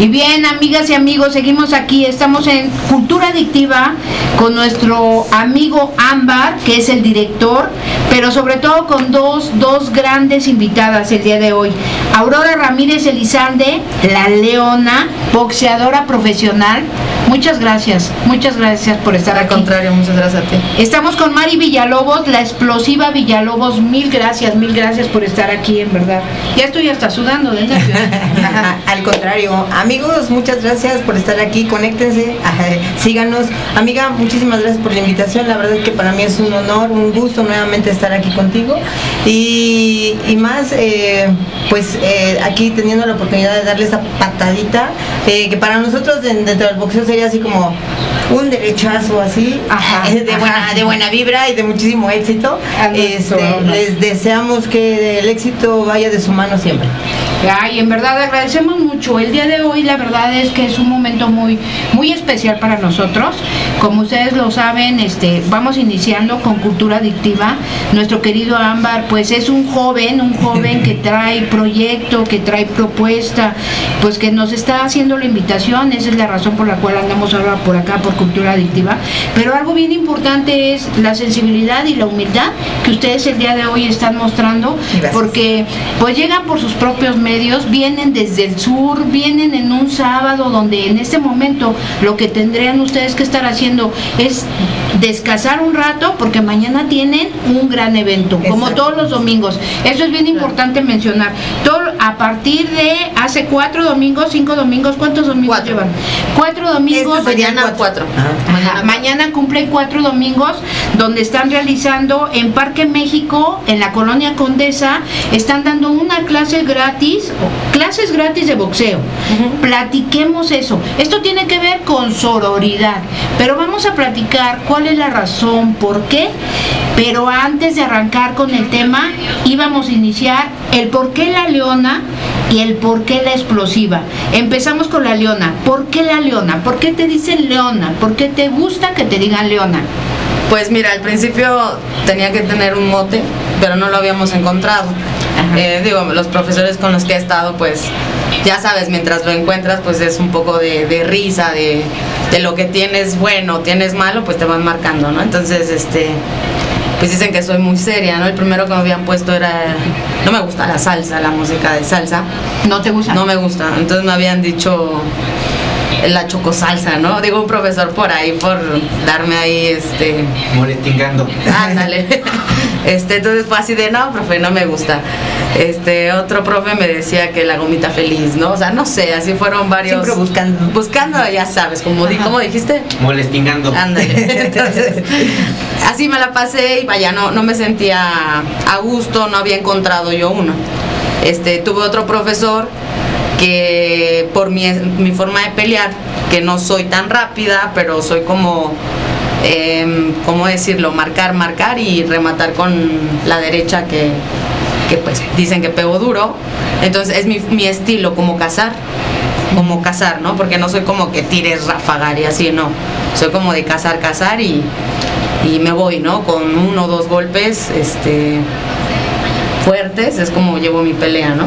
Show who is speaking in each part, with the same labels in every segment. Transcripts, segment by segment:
Speaker 1: Y bien, amigas y amigos, seguimos aquí. Estamos en Cultura Adictiva con nuestro amigo Ámbar, que es el director, pero sobre todo con dos, dos grandes invitadas el día de hoy. Aurora Ramírez Elizalde, la leona, boxeadora profesional. Muchas gracias, muchas gracias por estar
Speaker 2: Al
Speaker 1: aquí.
Speaker 2: contrario, muchas gracias a ti.
Speaker 1: Estamos con Mari Villalobos, la explosiva Villalobos. Mil gracias, mil gracias por estar aquí, en verdad. Ya estoy hasta sudando de.
Speaker 2: Al contrario, amigos, muchas gracias por estar aquí, conéctense, síganos. Amiga, muchísimas gracias por la invitación, la verdad es que para mí es un honor, un gusto nuevamente estar aquí contigo. Y, y más, eh, pues eh, aquí teniendo la oportunidad de darle esa patadita, eh, que para nosotros de- dentro del boxeo así como un derechazo así,
Speaker 1: Ajá,
Speaker 2: de,
Speaker 1: ajá.
Speaker 2: buena, de buena vibra y de muchísimo éxito. Este, les deseamos que el éxito vaya de su mano siempre.
Speaker 1: Ay, en verdad agradecemos mucho. El día de hoy la verdad es que es un momento muy muy especial para nosotros. Como ustedes lo saben, este vamos iniciando con Cultura Adictiva. Nuestro querido Ámbar pues es un joven, un joven que trae proyecto, que trae propuesta, pues que nos está haciendo la invitación, esa es la razón por la cual andamos ahora por acá por Cultura Adictiva, pero algo bien importante es la sensibilidad y la humildad que ustedes el día de hoy están mostrando
Speaker 2: Gracias.
Speaker 1: porque pues llegan por sus propios medios, vienen desde el sur, vienen en un sábado donde en este momento lo que tendrían ustedes que estar haciendo es descansar un rato porque mañana tienen un gran evento, como todos los domingos. Eso es bien importante mencionar. Todo a partir de hace cuatro domingos, cinco domingos, ¿cuántos domingos
Speaker 3: Cuatro.
Speaker 1: llevan? Cuatro domingos.
Speaker 2: Este serían
Speaker 3: Mañana cuatro.
Speaker 1: Mañana cumplen cuatro domingos donde están realizando en Parque México, en la colonia Condesa, están dando una clase gratis, clases gratis de boxeo. Platiquemos eso. Esto tiene que ver con sororidad, pero vamos a platicar cuál es la razón, por qué. Pero antes de arrancar con el tema, íbamos a iniciar el por qué la leona y el por qué la explosiva. Empezamos con la leona. ¿Por qué la leona? ¿Por qué te dicen leona? ¿Por qué te gusta que te digan leona?
Speaker 3: Pues mira, al principio tenía que tener un mote, pero no lo habíamos encontrado. Eh, digo, los profesores con los que he estado, pues ya sabes, mientras lo encuentras, pues es un poco de, de risa, de, de lo que tienes bueno, tienes malo, pues te van marcando, ¿no? Entonces, este, pues dicen que soy muy seria, ¿no? El primero que me habían puesto era, no me gusta la salsa, la música de salsa,
Speaker 1: ¿No te gusta?
Speaker 3: no me gusta. Entonces me habían dicho la chocosalsa, ¿no? Digo, un profesor por ahí, por darme ahí, este,
Speaker 4: Molestingando.
Speaker 3: Ándale. Este, entonces fue así de no, profe, no me gusta. Este, otro profe me decía que la gomita feliz, ¿no? O sea, no sé, así fueron varios.
Speaker 2: Siempre buscando.
Speaker 3: Buscando, ya sabes, como di, ¿cómo dijiste?
Speaker 4: Molestingando.
Speaker 3: Ándale. Entonces, así me la pasé y vaya, no, no me sentía a gusto, no había encontrado yo uno. Este, tuve otro profesor que por mi, mi forma de pelear, que no soy tan rápida, pero soy como, em, ¿cómo decirlo? Marcar, marcar y rematar con la derecha que, que pues dicen que pego duro. Entonces es mi, mi estilo, como cazar, como cazar, ¿no? Porque no soy como que tires, rafagar y así, no. Soy como de cazar, cazar y, y me voy, ¿no? Con uno o dos golpes, este fuertes es como llevo mi pelea, ¿no?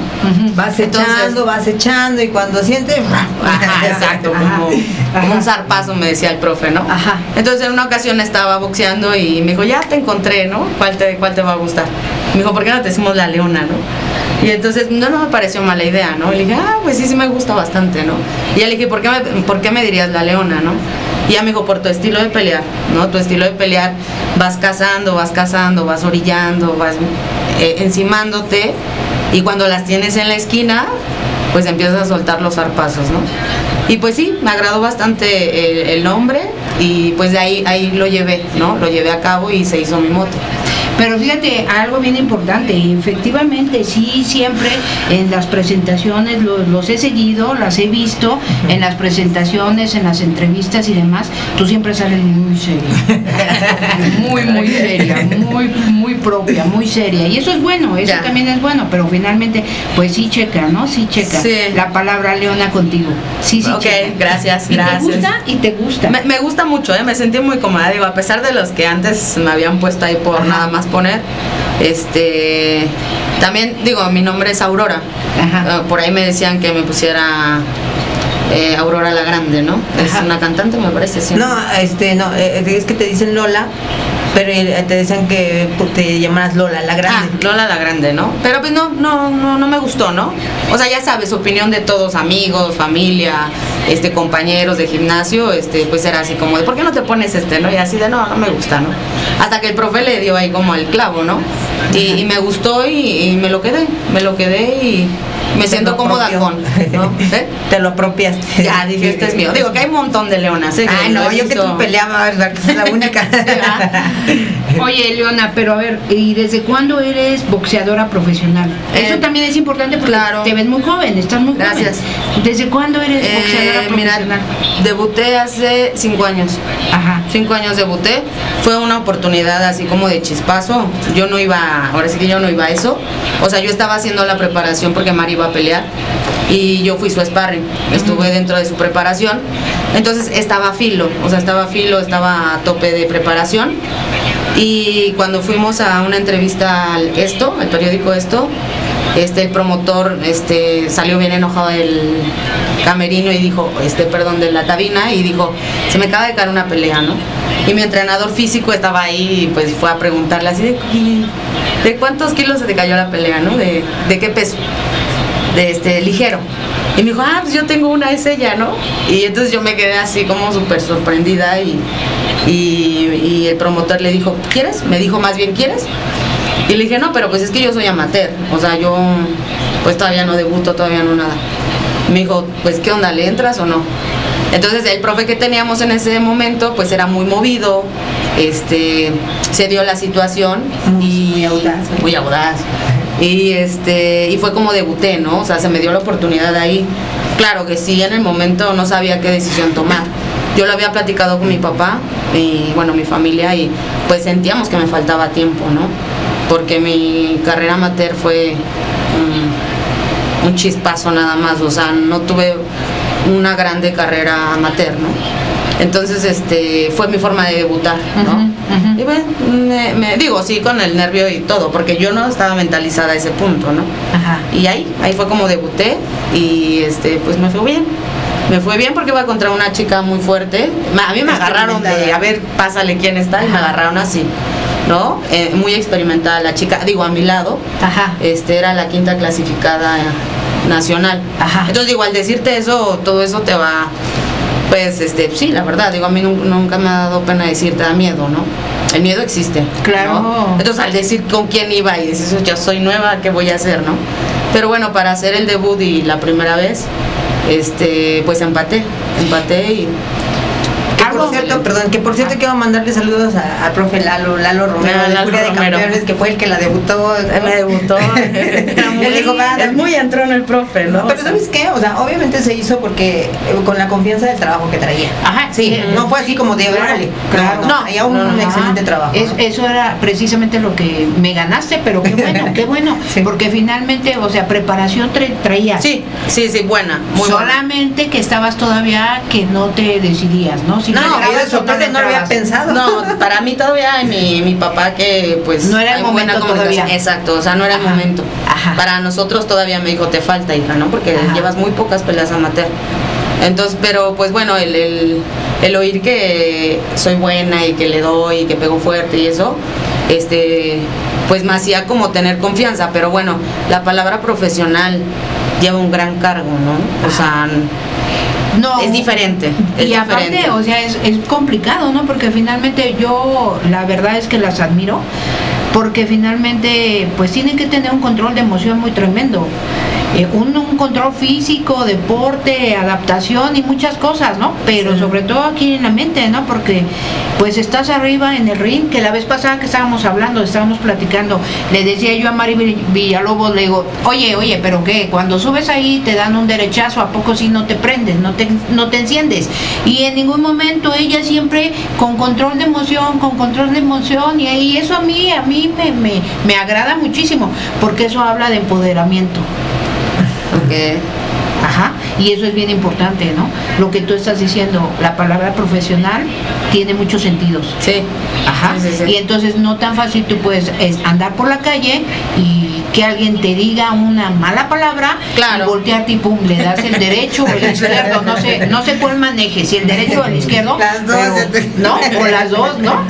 Speaker 2: Vas
Speaker 3: Entonces-
Speaker 2: echando, vas echando y cuando sientes...
Speaker 3: Ajá, exacto, como, como un zarpazo me decía el profe, ¿no?
Speaker 1: Ajá.
Speaker 3: Entonces en una ocasión estaba boxeando y me dijo, ya te encontré, ¿no? ¿Cuál te, cuál te va a gustar? Me dijo, ¿por qué no te decimos la leona, no? Y entonces no, no me pareció mala idea, ¿no? Y le dije, ah, pues sí, sí me gusta bastante, ¿no? Y ya le dije, ¿por qué me, por qué me dirías la leona, no? Y ya me dijo, por tu estilo de pelear, ¿no? Tu estilo de pelear, vas cazando, vas cazando, vas orillando, vas eh, encimándote y cuando las tienes en la esquina, pues empiezas a soltar los zarpazos, ¿no? Y pues sí, me agradó bastante el, el nombre y pues de ahí, ahí lo llevé, ¿no? Lo llevé a cabo y se hizo mi moto.
Speaker 1: Pero fíjate, algo bien importante, efectivamente, sí, siempre en las presentaciones los, los he seguido, las he visto, en las presentaciones, en las entrevistas y demás, tú siempre sales muy seria. muy, muy seria, muy, muy propia, muy seria. Y eso es bueno, eso
Speaker 3: Ya.
Speaker 1: también es bueno, pero finalmente, pues sí checa, ¿no? Sí checa
Speaker 3: Sí.
Speaker 1: la palabra leona contigo. Sí, sí
Speaker 3: Ok,
Speaker 1: checa.
Speaker 3: gracias,
Speaker 1: Y
Speaker 3: gracias.
Speaker 1: te gusta y te gusta.
Speaker 3: Me, me gusta mucho, ¿eh? me sentí muy cómoda, digo, a pesar de los que antes me habían puesto ahí por
Speaker 1: Ajá.
Speaker 3: nada más poner, este, también digo, mi nombre es Aurora,
Speaker 1: Ajá.
Speaker 3: Eh, por ahí me decían que me pusiera eh, Aurora la Grande, ¿no? Es una cantante, me parece, sí.
Speaker 2: No, este, no, eh, es que te dicen Lola, pero eh, te decían que pues, te llamaras Lola, la
Speaker 3: Ah,
Speaker 2: grande.
Speaker 3: Lola la Grande, ¿no? Pero pues no, no, no, no me gustó, ¿no? O sea, ya sabes, opinión de todos, amigos, familia, este, compañeros de gimnasio, este, pues era así como de, ¿por qué no te pones este, no? Y así de, no, no me gusta, ¿no? Hasta que el profe le dio ahí como el clavo, ¿no? Y, y me gustó y, y me lo quedé, me lo quedé y me siento cómoda
Speaker 2: apropio.
Speaker 3: con, ¿no? ¿Eh?
Speaker 2: Te lo apropiaste.
Speaker 3: Ya, dije, este es mío. Digo que hay un montón de leonas, ¿eh?
Speaker 2: Ay, no, yo que tú peleabas, ¿verdad? Que es la única.
Speaker 1: Oye, Leona, pero a ver, ¿y desde cuándo eres boxeadora profesional?
Speaker 3: Eh,
Speaker 1: Eso también es importante porque
Speaker 3: claro.
Speaker 1: te ves muy joven, estás muy
Speaker 3: Gracias.
Speaker 1: joven. ¿Desde cuándo eres boxeadora
Speaker 3: Eh, mira,
Speaker 1: profesional?
Speaker 3: debuté hace cinco años.
Speaker 1: Ajá.
Speaker 3: Cinco años debuté, fue una oportunidad así como de chispazo. Yo no iba, ahora sí que yo no iba a eso. O sea, yo estaba haciendo la preparación porque Mari iba a pelear y yo fui su sparring. Estuve dentro de su preparación. Entonces estaba filo, o sea, estaba filo, estaba a tope de preparación. Y cuando fuimos a una entrevista al Esto, al periódico Esto, este el promotor este salió bien enojado del camerino y dijo, este perdón, de la cabina y dijo, se me acaba de caer una pelea, ¿no? Y mi entrenador físico estaba ahí y pues fue a preguntarle así de, "¿Y ¿de cuántos kilos se te cayó la pelea, no? ¿De, de qué peso? De este ligero. Y me dijo, ah, pues yo tengo una, es ella, ¿no? Y entonces yo me quedé así como súper sorprendida y, y, y el promotor le dijo, ¿quieres? Me dijo más bien, ¿quieres? Y le dije, no, pero pues es que yo soy amateur, o sea, yo pues todavía no debuto, todavía no nada. Me dijo, pues ¿qué onda? ¿Le entras o no? Entonces el profe que teníamos en ese momento pues era muy movido, este, se dio la situación y
Speaker 2: Muy audaz.
Speaker 3: muy audaz. Y este, y fue como debuté, ¿no? O sea, se me dio la oportunidad ahí. Claro que sí, en el momento no sabía qué decisión tomar. Yo lo había platicado con mi papá y bueno, mi familia y pues sentíamos que me faltaba tiempo, ¿no? Porque mi carrera amateur fue un chispazo nada más, o sea, no tuve una grande carrera amateur, ¿no? Entonces, este, fue mi forma de debutar, ¿no? Y bueno, me, me- digo, sí, con el nervio y todo, porque yo no estaba mentalizada a ese punto, ¿no?
Speaker 1: Ajá.
Speaker 3: Y ahí, ahí fue como debuté y este, pues me fue bien. Me fue bien porque iba contra una chica muy fuerte. A mí me agarraron de, a ver, pásale quién está, y me agarraron así, ¿no? Eh, muy experimentada la chica, digo, a mi lado,
Speaker 1: Ajá.
Speaker 3: este era la quinta clasificada nacional.
Speaker 1: Ajá.
Speaker 3: Entonces, digo, al decirte eso, todo eso te va, pues, este, sí, la verdad, digo, a mí nun- nunca me ha dado pena decirte, da miedo, ¿no? El miedo existe.
Speaker 1: Claro.
Speaker 3: ¿no? Entonces, al decir con quién iba y dices, yo soy nueva, ¿qué voy a hacer, no? Pero bueno, para hacer el debut y la primera vez, este, pues empaté, empaté y
Speaker 2: Que por cierto, perdón, que por cierto quiero mandarle saludos a- al profe Lalo, Lalo Romero,
Speaker 3: Ah,
Speaker 2: de
Speaker 3: Lalo
Speaker 2: Furia de
Speaker 3: Romero.
Speaker 2: Campeones, que fue el que la debutó.
Speaker 3: me debutó. Es muy entrón el profe, ¿no?
Speaker 2: Pero ¿sabes qué? O sea, obviamente se hizo porque eh, con la confianza del trabajo que traía.
Speaker 1: Ajá,
Speaker 2: Sí, no fue así como de órale.
Speaker 1: Claro.
Speaker 2: No, traía un, excelente trabajo.
Speaker 1: Eso era precisamente lo que me ganaste, pero qué bueno, qué bueno. Porque finalmente, o sea, preparación tra- traías.
Speaker 3: Sí, sí, sí, buena.
Speaker 1: Solamente que estabas todavía que no te decidías, ¿no? Si
Speaker 2: No, eso
Speaker 1: o no
Speaker 2: lo había pensado.
Speaker 3: No, para mí todavía mi, mi papá que pues
Speaker 1: No era el momento todavía.
Speaker 3: Exacto, o sea, no era el momento.
Speaker 1: ajá.
Speaker 3: Para nosotros todavía me dijo, te falta hija, ¿no? Porque
Speaker 1: Ajá.
Speaker 3: llevas muy pocas peleas amateur. Entonces, pero pues bueno, el, el, el oír que soy buena y que le doy y que pego fuerte y eso, este, pues me hacía como tener confianza. Pero bueno, la palabra profesional lleva un gran cargo, ¿no? O sea,
Speaker 1: No.
Speaker 3: es diferente. Es
Speaker 1: y aparte,
Speaker 3: diferente.
Speaker 1: o sea, es, es complicado, ¿no? Porque finalmente yo, la verdad es que las admiro, porque finalmente, pues tienen que tener un control de emoción muy tremendo. Eh, un, un control físico, deporte, adaptación y muchas cosas, ¿no? Pero sobre todo aquí en la mente, ¿no? Porque pues estás arriba en el ring, que la vez pasada que estábamos hablando, estábamos platicando, le decía yo a Mari Vill- Villalobos, le digo, oye, oye, pero qué, cuando subes ahí te dan un derechazo, ¿a poco si no te prendes, no te, no te enciendes? Y en ningún momento ella siempre con control de emoción, con control de emoción, y, y eso a mí, a mí me, me, me agrada muchísimo, porque eso habla de empoderamiento. Ajá, y eso es bien importante, ¿no? Lo que tú estás diciendo, la palabra profesional tiene muchos sentidos.
Speaker 3: Sí.
Speaker 1: Ajá.
Speaker 3: Sí, sí, sí.
Speaker 1: Y entonces no tan fácil tú puedes es, andar por la calle y que alguien te diga una mala palabra
Speaker 3: Claro.
Speaker 1: y voltearte y pum, le das el derecho o el izquierdo, no sé, no sé cuál maneje, si el derecho o el izquierdo,
Speaker 2: Las dos.
Speaker 1: pero- ¿no? O las dos, ¿no?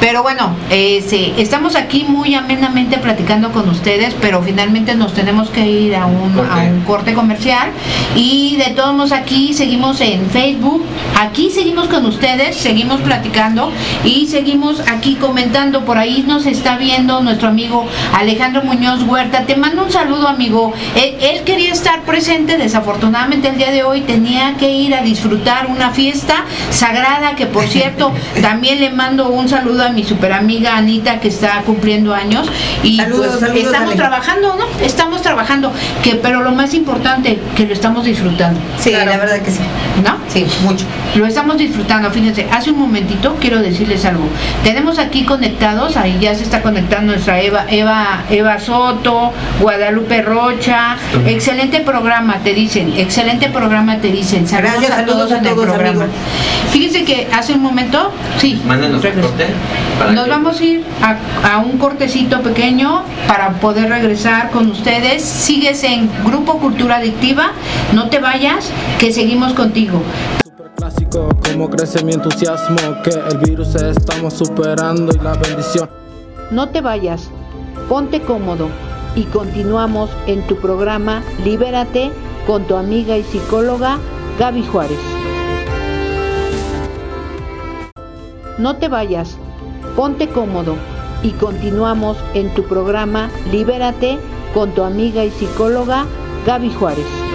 Speaker 1: Pero bueno, este, estamos aquí muy amenamente platicando con ustedes, pero finalmente nos tenemos que ir a un, a un corte comercial y de todos modos aquí seguimos en Facebook, aquí seguimos con ustedes, seguimos platicando y seguimos aquí comentando, por ahí nos está viendo nuestro amigo Alejandro Muñoz Huerta, te mando un saludo amigo, él, él quería estar presente, desafortunadamente el día de hoy tenía que ir a disfrutar una fiesta sagrada que por cierto también le mando un saludo a mi super amiga Anita que está cumpliendo años y
Speaker 2: Saludos,
Speaker 1: pues,
Speaker 2: saludos,
Speaker 1: estamos
Speaker 2: Ale.
Speaker 1: trabajando, ¿no? Estamos trabajando, que pero lo más importante que lo estamos disfrutando,
Speaker 2: Sí,
Speaker 3: Claro.
Speaker 2: la verdad que sí.
Speaker 1: ¿no?
Speaker 2: Sí, mucho.
Speaker 1: Lo estamos disfrutando, fíjense, hace un momentito quiero decirles algo. Tenemos aquí conectados, ahí ya se está conectando nuestra Eva, Eva, Eva Soto, Guadalupe Rocha, excelente programa, te dicen, excelente programa, te dicen. Saludos
Speaker 2: Gracias,
Speaker 1: a
Speaker 2: saludos
Speaker 1: todos
Speaker 2: a
Speaker 1: en el
Speaker 2: todos,
Speaker 1: programa.
Speaker 2: amigo.
Speaker 1: Fíjense que hace un momento, sí,
Speaker 4: Mándenos un
Speaker 1: regreso.
Speaker 4: corte. para
Speaker 1: Nos
Speaker 4: que-
Speaker 1: vamos a ir a, a un cortecito pequeño para poder regresar con ustedes. Sigues en Grupo Cultura Adictiva, no te vayas, que seguimos contigo.
Speaker 5: Clásico, como crece mi entusiasmo, que el virus estamos superando y la bendición.
Speaker 1: No te vayas, ponte cómodo y continuamos en tu programa Libérate con tu amiga y psicóloga Gaby Juárez. No te vayas, ponte cómodo y continuamos en tu programa Libérate con tu amiga y psicóloga Gaby Juárez.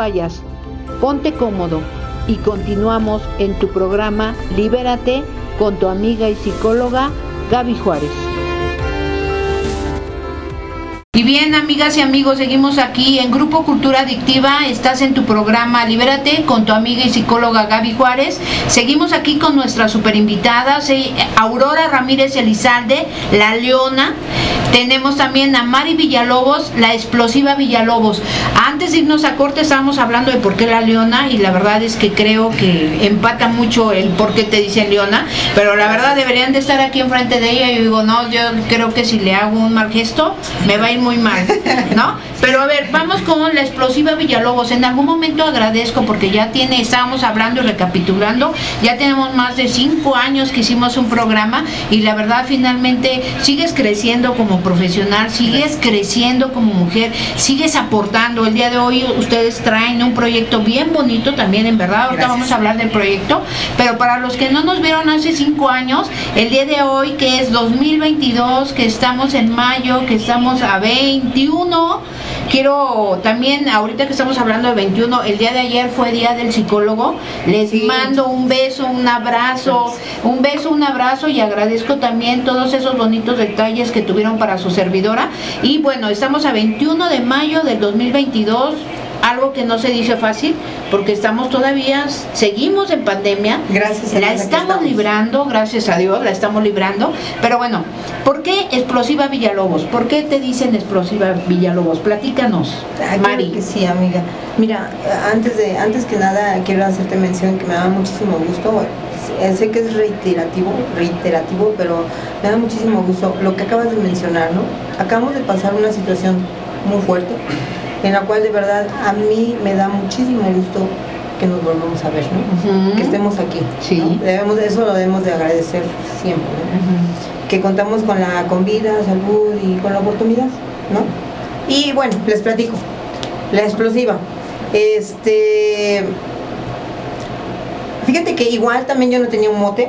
Speaker 1: Vayas, ponte cómodo y continuamos en tu programa Libérate con tu amiga y psicóloga Gaby Juárez. Y bien, amigas y amigos, seguimos aquí en Grupo Cultura Adictiva. Estás en tu programa Libérate con tu amiga y psicóloga Gaby Juárez. Seguimos aquí con nuestra super invitada, Aurora Ramírez Elizalde, la Leona. Tenemos también a Mari Villalobos, la explosiva Villalobos. Antes de irnos a corte estábamos hablando de por qué la Leona y la verdad es que creo que empata mucho el por qué te dicen Leona, pero la verdad deberían de estar aquí enfrente de ella y digo, no, yo creo que si le hago un mal gesto me va a ir muy mal, ¿no? Pero a ver, vamos con la explosiva Villalobos. En algún momento agradezco porque ya tiene, estábamos hablando y recapitulando, ya tenemos más de cinco años que hicimos un programa y la verdad finalmente sigues creciendo como profesional, sigues creciendo como mujer, sigues aportando. El día de hoy ustedes traen un proyecto bien bonito también, en verdad. Ahorita vamos a hablar del proyecto, pero para los que no nos vieron hace cinco años, el día de hoy que es 2022, que estamos en mayo, que estamos a 21, quiero también, ahorita que estamos hablando de 21, el día de ayer fue día del psicólogo, les mando un beso, un abrazo, un beso, un abrazo y agradezco también todos esos bonitos detalles que tuvieron para su servidora. Y bueno, estamos a 21 de mayo del 2022 algo que no se dice fácil porque estamos todavía, seguimos en pandemia.
Speaker 2: Gracias a
Speaker 1: La estamos
Speaker 2: estamos.
Speaker 1: librando, gracias a Dios, la estamos librando. Pero bueno, ¿por qué explosiva Villalobos? ¿Por qué te dicen explosiva Villalobos? Platícanos,
Speaker 2: Ah,
Speaker 1: Mari.
Speaker 2: que sí, amiga. Mira, antes de antes que nada quiero hacerte mención que me da muchísimo gusto. eh, Sé que es reiterativo, reiterativo, pero me da muchísimo gusto lo que acabas de mencionar, ¿no? Acabamos de pasar una situación muy fuerte, en la cual de verdad a mí me da muchísimo gusto que nos volvamos a ver, ¿no? Que estemos aquí.
Speaker 1: Sí.
Speaker 2: ¿no? Debemos, eso lo debemos de agradecer siempre, ¿no? que contamos con la con vida, salud y con la oportunidad, ¿no? Y bueno, les platico. La explosiva. Este Fíjate que igual también yo no tenía un mote.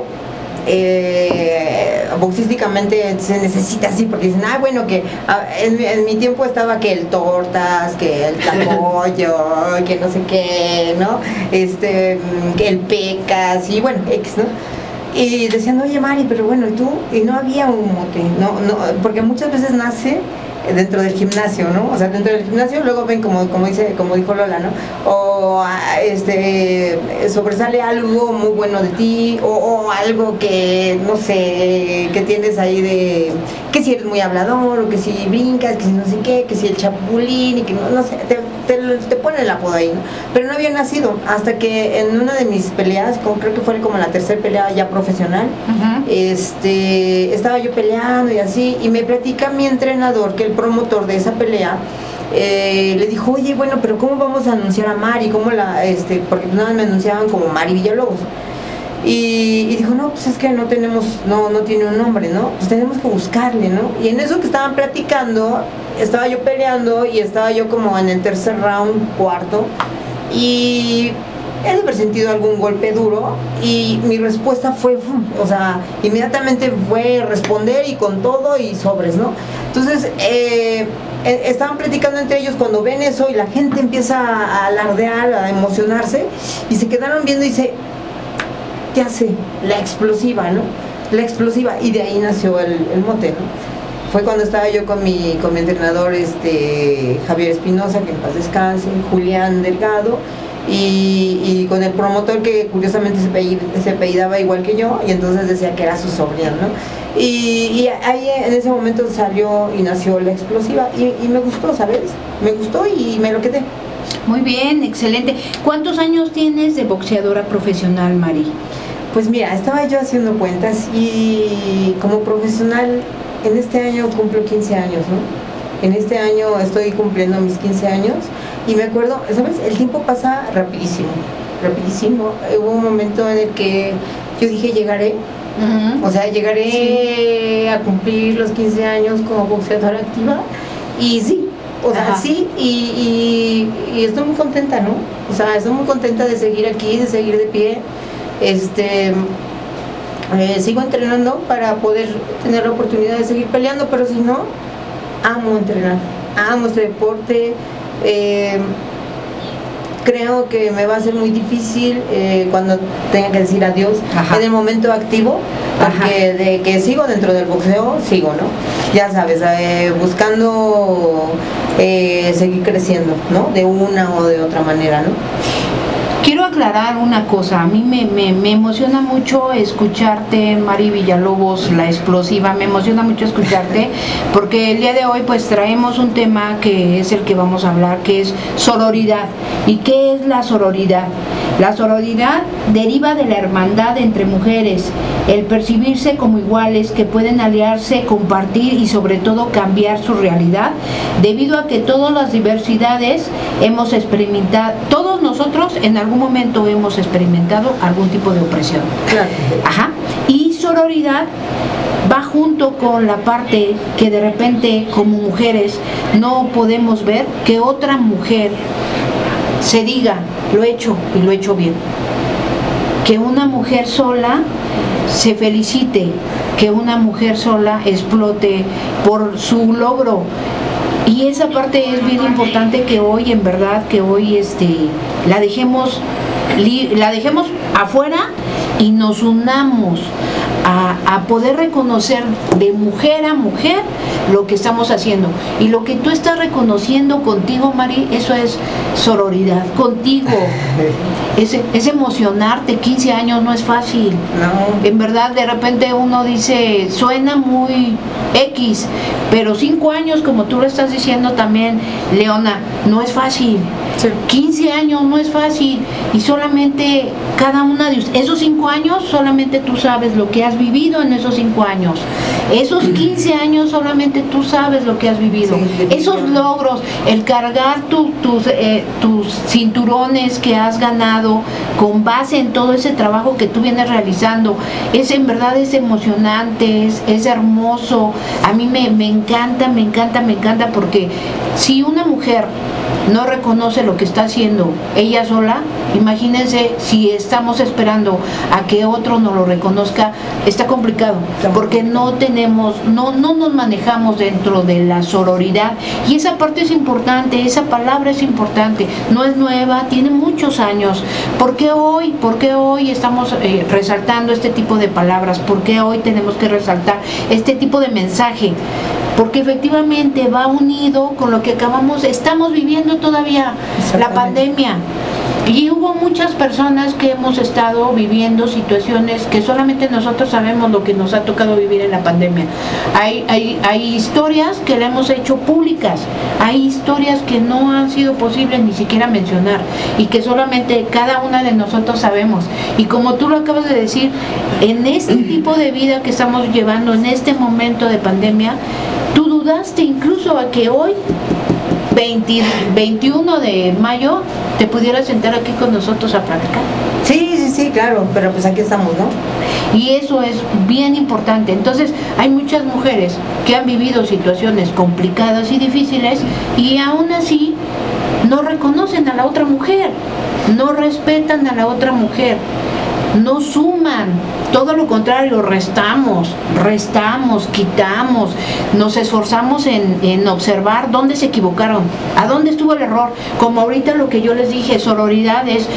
Speaker 2: Eh, boxísticamente se necesita así porque dicen, ah, bueno, que ah, en, en mi tiempo estaba que el tortas, que el tlacoyo, que no sé qué, ¿no? Este, mm, que el pecas y bueno, X, ¿no? Y decían, oye Mari, pero bueno, ¿y tú? Y no había un mote, no, no, porque muchas veces nace dentro del gimnasio, ¿no? O sea, dentro del gimnasio luego ven como, como dice, como dijo Lola, ¿no? O ah, este sobresale algo muy bueno de ti, o, algo que, no sé, que tienes ahí de que si eres muy hablador, o que si brincas, que si no sé qué, que si el chapulín, y que no, no sé, te, te, te pone el apodo ahí, ¿no? Pero no había nacido, hasta que en una de mis peleas, como, creo que fue como la tercera pelea ya profesional, este, estaba yo peleando y así, y me platica mi entrenador, que el promotor de esa pelea, eh, le dijo, oye, bueno, pero ¿cómo vamos a anunciar a Mari? ¿Cómo la, este, porque nada más me anunciaban como Mari Villalobos. Y, y dijo, no, pues es que no tenemos, no, no tiene un nombre, ¿no? Pues tenemos que buscarle, ¿no? Y en eso que estaban platicando, estaba yo peleando y estaba yo como en el tercer round, cuarto, y he de haber sentido algún golpe duro y mi respuesta fue, o sea, inmediatamente fue responder y con todo y sobres, ¿no? Entonces, eh, eh, estaban platicando entre ellos cuando ven eso y la gente empieza a alardear, a emocionarse y se quedaron viendo y dice, ¿qué hace? La explosiva, ¿no? La explosiva y de ahí nació el, el mote, ¿no? Fue cuando estaba yo con mi, con mi entrenador este, Javier Espinosa, que en paz descanse, Julián Delgado, y, y con el promotor que curiosamente se, apelli- se apellidaba igual que yo, y entonces decía que era su sobrino, ¿no? Y, y ahí en ese momento salió y nació la explosiva, y, y me gustó, ¿sabes? Me gustó y me lo quedé.
Speaker 1: Muy bien, excelente. ¿Cuántos años tienes de boxeadora profesional, Mari?
Speaker 2: Pues mira, estaba yo haciendo cuentas y como profesional en este año cumplo 15 años, ¿no? En este año estoy cumpliendo mis 15 años y me acuerdo, ¿sabes? El tiempo pasa rapidísimo, rapidísimo. Hubo un momento en el que yo dije, llegaré, o sea, llegaré a cumplir los 15 años como boxeadora activa y sí, o sea,
Speaker 1: Ajá.
Speaker 2: sí, y, y- y estoy muy contenta, ¿no? O sea, estoy muy contenta de seguir aquí, de seguir de pie. Este, eh, sigo entrenando para poder tener la oportunidad de seguir peleando, pero si no, amo entrenar, amo este deporte. eh, creo que me va a ser muy difícil eh, cuando tenga que decir adiós
Speaker 1: Ajá.
Speaker 2: en el momento activo, porque de que sigo dentro del boxeo, sigo, ¿no? Ya sabes, eh, buscando eh, seguir creciendo, ¿no? De una o de otra manera, ¿no?
Speaker 1: Aclarar una cosa, a mí me, me- me emociona mucho escucharte, Mari Villalobos, la explosiva, me emociona mucho escucharte, porque el día de hoy pues traemos un tema que es el que vamos a hablar, que es sororidad. ¿Y qué es la sororidad? La sororidad deriva de la hermandad entre mujeres, el percibirse como iguales que pueden aliarse, compartir y sobre todo cambiar su realidad, debido a que todas las diversidades hemos experimentado, todos nosotros en algún momento hemos experimentado algún tipo de opresión.
Speaker 2: Claro.
Speaker 1: Ajá. Y sororidad va junto con la parte que de repente como mujeres no podemos ver que otra mujer se diga, lo he hecho y lo he hecho bien. Que una mujer sola se felicite, que una mujer sola explote por su logro. Y esa parte es bien importante que hoy, en verdad, que hoy este, la dejemos la dejemos afuera y nos unamos a, a poder reconocer de mujer a mujer lo que estamos haciendo. Y lo que tú estás reconociendo contigo, Mari, eso es sororidad, contigo. Es, es emocionarte, 15 años no es fácil.
Speaker 2: No.
Speaker 1: En verdad, de repente uno dice, suena muy X, pero 5 años, como tú lo estás diciendo también, Leona, no es fácil.
Speaker 2: Sí.
Speaker 1: 15 años no es fácil y solamente cada una de esos 5 años solamente tú sabes lo que has vivido en esos 5 años. Esos 15 años solamente tú sabes lo que has vivido.
Speaker 2: Sí,
Speaker 1: esos logros, el cargar tu- tus, eh, tus cinturones que has ganado con base en todo ese trabajo que tú vienes realizando, es en verdad es emocionante, es, es hermoso. A mí me, me encanta, me encanta, me encanta porque si una mujer no reconoce lo que está haciendo ella sola, imagínense si estamos esperando a que otro nos lo reconozca, está complicado, porque no tenemos, no, no nos manejamos dentro de la sororidad y esa parte es importante, esa palabra es importante, no es nueva, tiene muchos años. ¿Por qué hoy? ¿Por qué hoy estamos eh, resaltando este tipo de palabras? ¿Por qué hoy tenemos que resaltar este tipo de mensaje? Porque efectivamente va unido con lo que acabamos, estamos viviendo todavía la pandemia. Y hubo muchas personas que hemos estado viviendo situaciones que solamente nosotros sabemos lo que nos ha tocado vivir en la pandemia. Hay, hay, hay historias que le hemos hecho públicas, hay historias que no han sido posibles ni siquiera mencionar y que solamente cada una de nosotros sabemos. Y como tú lo acabas de decir, en este tipo de vida que estamos llevando, en este momento de pandemia, tú dudaste incluso a que hoy 20 21 de mayo te pudieras sentar aquí con nosotros a platicar.
Speaker 2: Sí, sí, sí, claro, pero pues aquí estamos, ¿no?
Speaker 1: Y eso es bien importante. Entonces, hay muchas mujeres que han vivido situaciones complicadas y difíciles y aún así no reconocen a la otra mujer, no respetan a la otra mujer, no suman, todo lo contrario, restamos, restamos, quitamos, nos esforzamos en, en, observar dónde se equivocaron, a dónde estuvo el error, como ahorita lo que yo les dije, sororidades,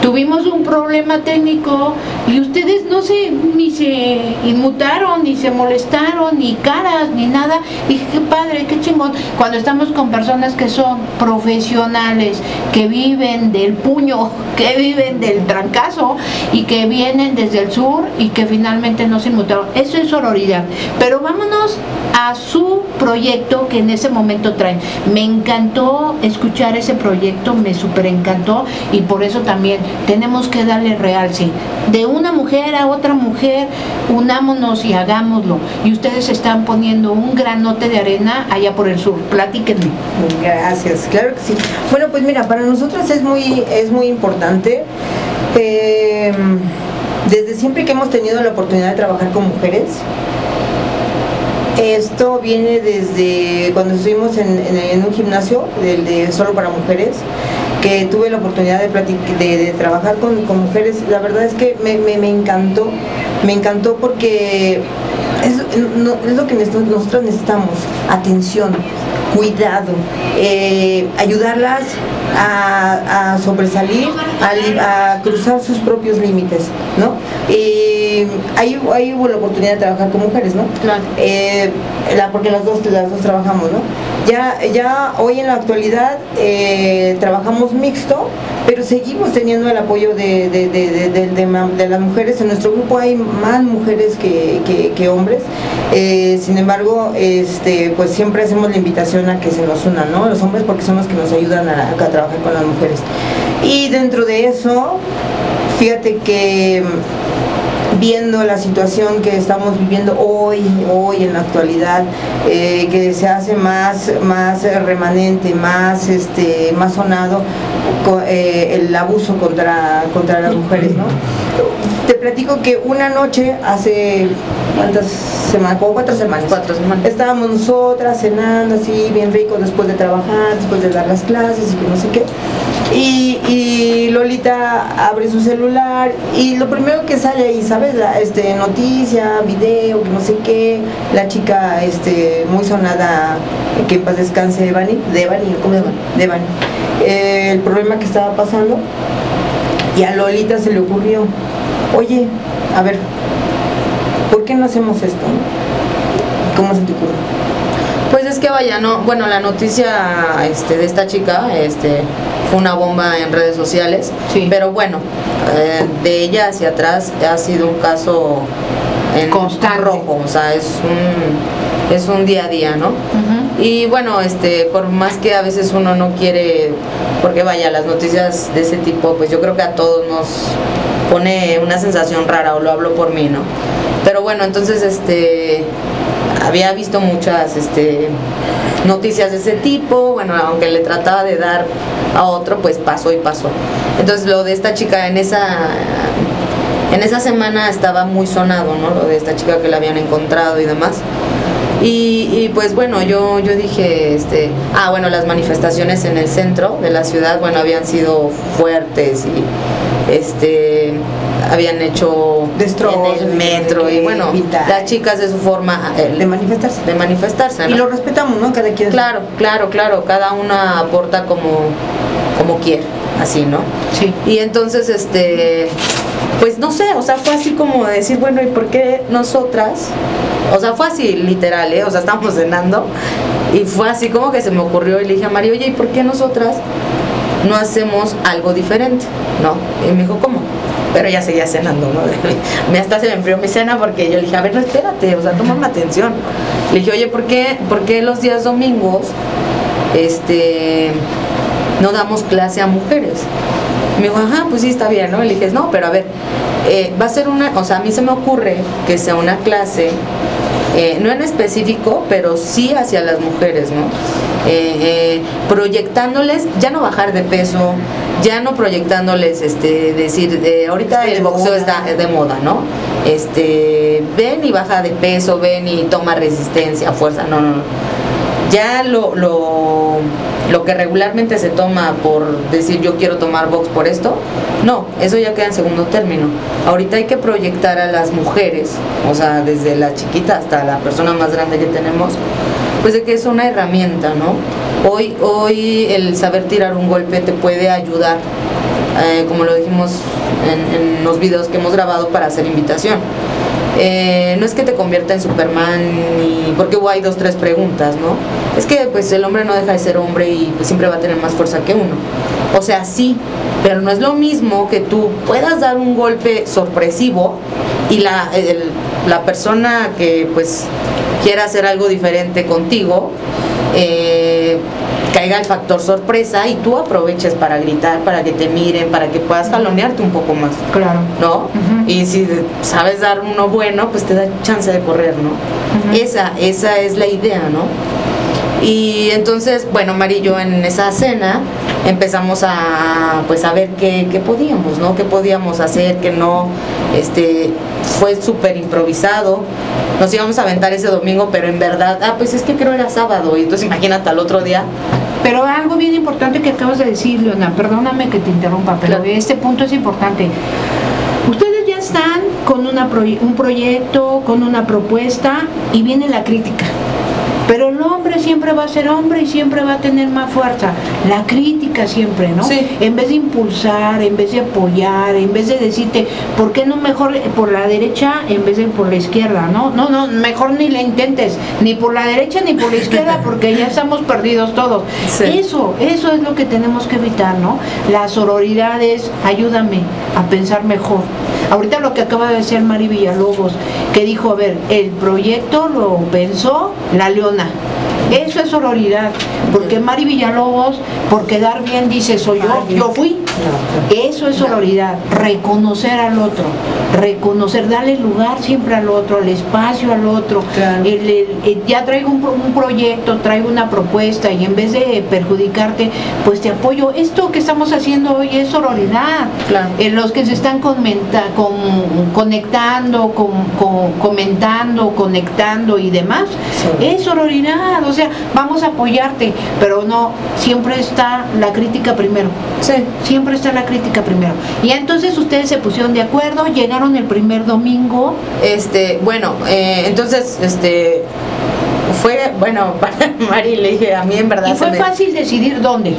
Speaker 1: tuvimos un problema técnico y ustedes no se, ni se inmutaron, ni se molestaron, ni caras, ni nada, dije, qué padre, qué chingón, cuando estamos con personas que son profesionales, que viven del puño, que viven del trancazo y que vienen desde el sur y que finalmente no se inmutaron. Eso es sororidad. Pero vámonos a su proyecto que en ese momento traen. Me encantó escuchar ese proyecto, me super encantó y por eso también tenemos que darle realce. De una mujer a otra mujer, unámonos y hagámoslo. Y ustedes están poniendo un granote de arena allá por el sur. Platíquenme.
Speaker 2: Gracias, claro que sí. Bueno, pues mira, para nosotras es muy, es muy importante. Eh, desde siempre que hemos tenido la oportunidad de trabajar con mujeres, esto viene desde cuando estuvimos en, un gimnasio de, de, solo para mujeres, que tuve la oportunidad de, trabajar con, mujeres. La verdad es que me, encantó, me encantó porque es lo que nosotros necesitamos, atención, cuidado, eh, ayudarlas a, a sobresalir, a, a, cruzar sus propios límites, ¿no? Y ahí, ahí, hubo la oportunidad de trabajar con mujeres, ¿no?
Speaker 1: Claro.
Speaker 2: Eh, la, porque las dos, las dos trabajamos, ¿no? Ya, ya hoy en la actualidad eh, trabajamos mixto, pero seguimos teniendo el apoyo de, de, de, de, las mujeres. En nuestro grupo hay más mujeres que, que, que hombres. Eh, sin embargo, este, pues siempre hacemos la invitación que se nos unan, ¿no? Los hombres porque son los que nos ayudan a, trabajar con las mujeres. Y dentro de eso, fíjate que viendo la situación que estamos viviendo hoy, hoy en la actualidad, eh, que se hace más, más remanente, más, este, más sonado eh, el abuso contra, contra las mujeres, ¿no? Platico que una noche, hace cuántas semanas, como cuatro semanas,
Speaker 3: cuatro semanas,
Speaker 2: estábamos nosotras cenando así, bien rico, después de trabajar, después de dar las clases y que no sé qué. Y, y, Lolita abre su celular y lo primero que sale ahí, ¿sabes? La, este, noticia, video, que no sé qué, la chica este, muy sonada, que en paz descanse, Devani, Devani, ¿cómo se llama? Devani. Eh, el problema que estaba pasando y a Lolita se le ocurrió, oye, a ver, ¿por qué no hacemos esto? ¿Cómo se te ocurre?
Speaker 3: Pues es que vaya, no, bueno, la noticia este, de esta chica este, fue una bomba en redes sociales,
Speaker 1: sí.
Speaker 3: pero bueno, eh, de ella hacia atrás ha sido un caso en
Speaker 1: Constante.
Speaker 3: rojo, o sea, es un, es un día a día, ¿no? Uh -huh. Y bueno, este, por más que a veces uno no quiere, porque vaya, las noticias de ese tipo, pues yo creo que a todos nos pone una sensación rara, o lo hablo por mí, ¿no? Pero bueno, entonces este había visto muchas este, noticias de ese tipo, bueno, aunque le trataba de dar a otro, pues pasó y pasó. Entonces lo de esta chica en esa en esa semana estaba muy sonado, ¿no? Lo de esta chica que la habían encontrado y demás. Y, pues bueno, yo, yo dije, este, ah, bueno, las manifestaciones en el centro de la ciudad, bueno, habían sido fuertes y este habían hecho
Speaker 2: Destrozos,
Speaker 3: en el metro y bueno, pintar. las chicas de su forma
Speaker 2: eh, de manifestarse.
Speaker 3: De manifestarse, ¿no?
Speaker 2: Y lo respetamos, ¿no? Cada quien.
Speaker 3: Claro, claro, claro, cada una aporta como como quiere, así, ¿no?
Speaker 1: Sí.
Speaker 3: Y entonces este pues no sé, o sea, fue así como decir, bueno, ¿y por qué nosotras O sea, fue así, literal, ¿eh? O sea, estábamos cenando y fue así como que se me ocurrió y le dije a Mario, oye, ¿y por qué nosotras no hacemos algo diferente? ¿No? Y me dijo, ¿cómo? Pero ya seguía cenando, ¿no? Me hasta se me enfrió mi cena porque yo le dije, a ver, no, espérate, o sea, tómame atención. Le dije, oye, ¿por qué, por qué los días domingos este, no damos clase a mujeres? Me dijo, ajá, pues sí, está bien, ¿no? Le dije, no, pero a ver, eh, va a ser una, o sea, a mí se me ocurre que sea una clase, eh, no en específico, pero sí hacia las mujeres, ¿no? Eh, eh, proyectándoles, ya no bajar de peso, ya no proyectándoles, este, decir, eh, ahorita el boxeo está de moda, ¿no? Este, ven y baja de peso, ven y toma resistencia, fuerza, no, no, no ya lo, lo, lo que regularmente se toma por decir yo quiero tomar box por esto, no, eso ya queda en segundo término. Ahorita hay que proyectar a las mujeres, o sea, desde la chiquita hasta la persona más grande que tenemos, pues de que es una herramienta, ¿no? Hoy, hoy el saber tirar un golpe te puede ayudar, eh, como lo dijimos en los videos que hemos grabado para hacer invitación. Eh, no es que te convierta en Superman porque hay dos tres preguntas no es que pues el hombre no deja de ser hombre y pues, siempre va a tener más fuerza que uno. O sea sí pero no es lo mismo que tú puedas dar un golpe sorpresivo y la, la persona que pues quiera hacer algo diferente contigo eh, caiga el factor sorpresa y tú aproveches para gritar, para que te miren, para que puedas jalonearte un poco más.
Speaker 1: Claro.
Speaker 3: ¿no? Y si sabes dar uno bueno, pues te da chance de correr, ¿no? Esa, esa es la idea, ¿no? Y entonces, bueno, Mari y yo en esa cena empezamos a pues a ver qué, qué podíamos, ¿no? Qué podíamos hacer, que no, este, fue súper improvisado. Nos íbamos a aventar ese domingo, pero en verdad, ah, pues es que creo era sábado, y entonces imagínate al otro día.
Speaker 1: Pero algo bien importante que acabas de decir, Leona, perdóname que te interrumpa, pero
Speaker 3: Claro.
Speaker 1: este punto es importante. Ustedes ya están con una proye- un proyecto, con una propuesta y viene la crítica. Pero el hombre siempre va a ser hombre y siempre va a tener más fuerza. La crítica siempre, ¿no?
Speaker 3: Sí.
Speaker 1: En vez de impulsar, en vez de apoyar, en vez de decirte, ¿por qué no mejor por la derecha en vez de por la izquierda? No, no, no, mejor ni la intentes, ni por la derecha ni por la izquierda, porque ya estamos perdidos todos.
Speaker 3: Sí.
Speaker 1: Eso, eso es lo que tenemos que evitar, ¿no? Las sororidades, ayúdame a pensar mejor. Ahorita lo que acaba de decir Mari Villalobos, que dijo, a ver, el proyecto lo pensó la Eso es sororidad, porque Mari Villalobos, por quedar bien, dice, soy yo, yo fui. Eso es sororidad, reconocer al otro, reconocer, darle lugar siempre al otro, el espacio al otro.
Speaker 2: Claro.
Speaker 1: El- el- el- ya traigo un, pro- un proyecto, traigo una propuesta y en vez de perjudicarte, pues te apoyo. Esto que estamos haciendo hoy es sororidad.
Speaker 3: Claro.
Speaker 1: En los que se están comenta- con- conectando, con- con- comentando, conectando y demás,
Speaker 2: Sí.
Speaker 1: es sororidad. O sea, vamos a apoyarte, pero no, siempre está la crítica primero.
Speaker 3: Sí.
Speaker 1: Siempre está la crítica primero. Y entonces ustedes se pusieron de acuerdo, llegaron el primer domingo.
Speaker 3: Este, bueno, eh, entonces, este, fue, bueno, para Mari le dije, a mí en verdad
Speaker 1: Y fue
Speaker 3: me-
Speaker 1: fácil decidir dónde.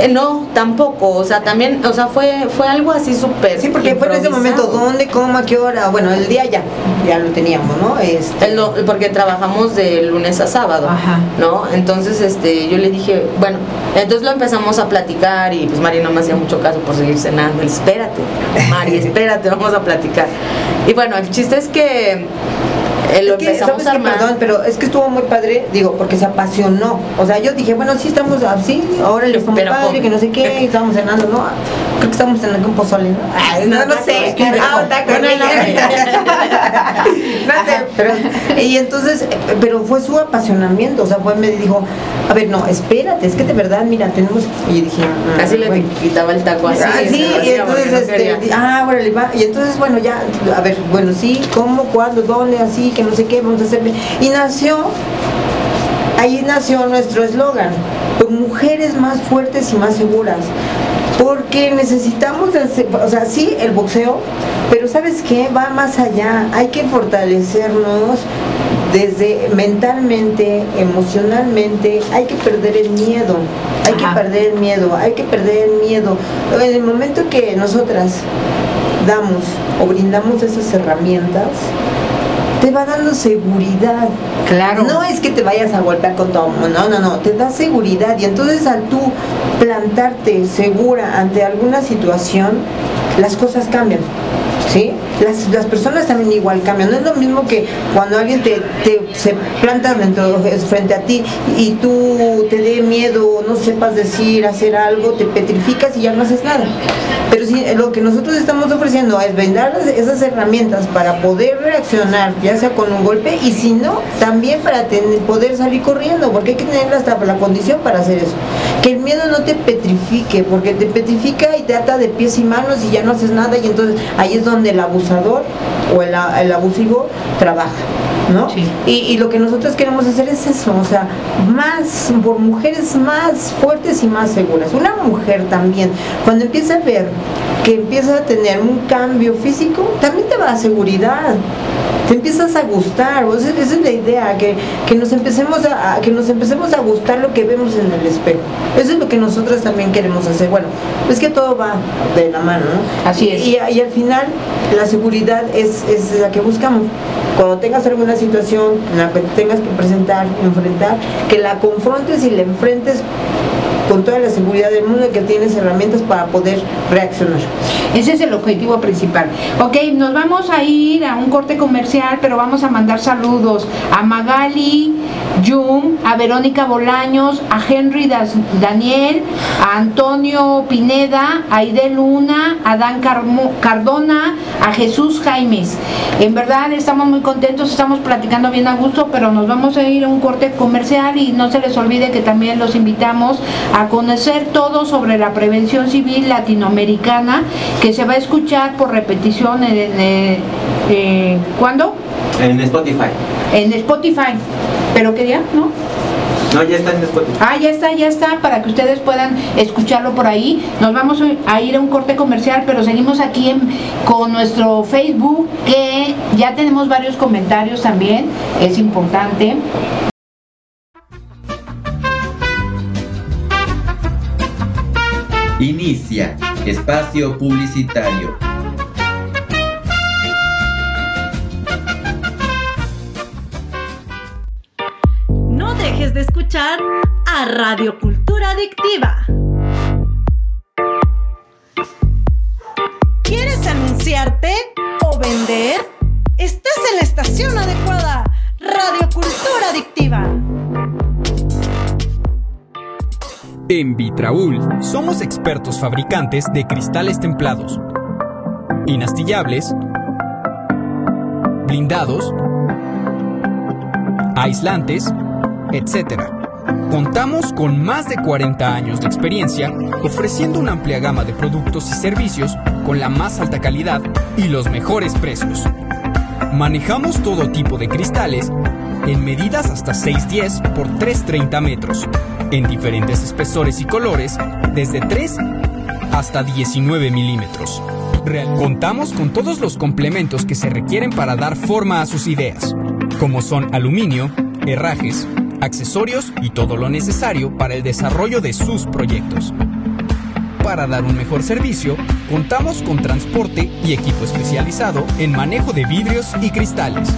Speaker 3: Eh, no, tampoco, o sea, también, o sea, fue, fue algo así súper
Speaker 2: Sí, porque fue en ese momento. ¿dónde, cómo, a qué hora? Bueno, el día ya, ya lo teníamos, ¿no? Este,
Speaker 3: El porque trabajamos de lunes a sábado,
Speaker 1: Ajá.
Speaker 3: ¿no? Entonces, este, yo le dije, bueno, entonces lo empezamos a platicar y pues Mari no me hacía mucho caso por seguir cenando. Espérate, Mari, espérate, vamos a platicar. Y bueno, el chiste es que eh, lo
Speaker 2: Es que,
Speaker 3: empezamos
Speaker 2: ¿sabes
Speaker 3: a
Speaker 2: qué?
Speaker 3: armar.
Speaker 2: Perdón, pero es que estuvo muy padre, digo, porque se apasionó. O sea, yo dije, bueno, sí estamos así, ahora le estamos
Speaker 3: Pero
Speaker 2: padre, que no sé qué, y estamos cenando, ¿no? Creo que estamos cenando un pozole, ¿no? Ay, no, no sé.
Speaker 1: qué rico.
Speaker 2: Ah, taco,
Speaker 3: Bueno,
Speaker 2: no sé, pero, y entonces, eh, pero fue su apasionamiento, o sea, fue, me dijo, a ver, no, espérate, es que de verdad, mira, tenemos, y dije, ah,
Speaker 3: Casi le
Speaker 2: bueno.
Speaker 3: quitaba el taco así.
Speaker 2: Ah, sí, y entonces,
Speaker 3: no
Speaker 2: este, ah, va. Y entonces, bueno, ya, a ver, bueno, sí, cómo, cuándo, dónde, así, que no sé qué, vamos a hacer. Y nació, ahí nació nuestro eslogan, pues, mujeres más fuertes y más seguras. Porque necesitamos, o sea, sí, el boxeo, pero ¿sabes qué? Va más allá. Hay que fortalecernos desde mentalmente, emocionalmente, hay que perder el miedo, hay
Speaker 1: Ajá.
Speaker 2: que perder el miedo, hay que perder el miedo. En el momento que nosotras damos o brindamos esas herramientas, te va dando seguridad.
Speaker 1: Claro.
Speaker 2: No es que te vayas a golpear con todo, no, no, no, te da seguridad y entonces al tú plantarte segura ante alguna situación, las cosas cambian. ¿Sí? Las, las personas también igual cambian. No es lo mismo que cuando alguien te, te- se planta frente a ti y tú te dé miedo, no sepas decir, hacer algo, te petrificas y ya no haces nada. Pero si lo que nosotros estamos ofreciendo es brindar esas herramientas para poder reaccionar, ya sea con un golpe, y si no, también para tener- poder salir corriendo, porque hay que tener hasta la condición para hacer eso. Que el miedo no te petrifique, porque te petrifica y te ata de pies y manos y ya no haces nada, y entonces ahí es donde el abusador o el, abusivo trabaja. ¿no?
Speaker 1: Sí.
Speaker 2: Y, y lo que nosotros queremos hacer es eso, o sea, más, por mujeres más fuertes y más seguras. Una mujer también, cuando empieza a ver que empieza a tener un cambio físico, también te va a seguridad. Te empiezas a gustar, o sea, esa es la idea, que, que nos empecemos a, a- que nos empecemos a gustar lo que vemos en el espejo. Eso es lo que nosotros también queremos hacer. Bueno, es que todo va de la mano, ¿no?
Speaker 1: Así es.
Speaker 2: Y, y al final la seguridad es, es la que buscamos. Cuando tengas alguna situación en la que te tengas que presentar, enfrentar, que la confrontes y la enfrentes con toda la seguridad del mundo y que tienes herramientas para poder reaccionar.
Speaker 1: Ese es el objetivo principal. Ok, nos vamos a ir a un corte comercial, pero vamos a mandar saludos a Magali Jung, a Verónica Bolaños, a Henry Das- Daniel, a Antonio Pineda, a Aide Luna, a Dan Cardona, a Jesús Jaimes. En verdad estamos muy contentos, estamos platicando bien a gusto, pero nos vamos a ir a un corte comercial y no se les olvide que también los invitamos a conocer todo sobre la prevención civil latinoamericana que se va a escuchar por repetición en, en, eh, eh, ¿cuándo?
Speaker 6: En Spotify.
Speaker 1: En Spotify. ¿Pero qué día? ¿No?
Speaker 6: No, ya está en Spotify.
Speaker 1: Ah, ya está, ya está, para que ustedes puedan escucharlo por ahí. Nos vamos a ir a un corte comercial, pero seguimos aquí en- con nuestro Facebook, que ya tenemos varios comentarios también, es importante.
Speaker 7: Inicia espacio publicitario.
Speaker 4: No dejes de escuchar a Radio Cultura Adictiva. ¿Quieres anunciarte o vender? Estás en la estación adecuada.
Speaker 8: En Vitraul somos expertos fabricantes de cristales templados, inastillables, blindados, aislantes, etc. Contamos con más de 40 años de experiencia ofreciendo una amplia gama de productos y servicios con la más alta calidad y los mejores precios. Manejamos todo tipo de cristales en medidas hasta 610 por 330 metros, en diferentes espesores y colores, desde 3 hasta 19 milímetros. Contamos con todos los complementos que se requieren para dar forma a sus ideas, como son aluminio, herrajes, accesorios y todo lo necesario para el desarrollo de sus proyectos. Para dar un mejor servicio, contamos con transporte y equipo especializado en manejo de vidrios y cristales.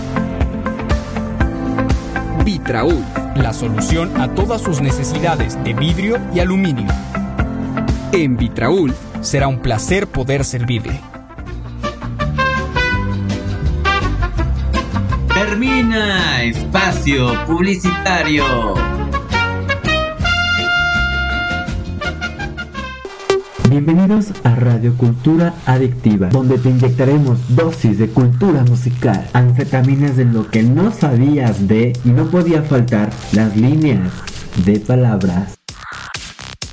Speaker 8: Vitraul, la solución a todas sus necesidades de vidrio y aluminio. En Vitraul será un placer poder servirle.
Speaker 7: Termina espacio publicitario.
Speaker 9: Bienvenidos a Radio Cultura Adictiva, donde te inyectaremos dosis de cultura musical, anfetaminas de lo que no sabías de y no podía faltar las líneas de palabras.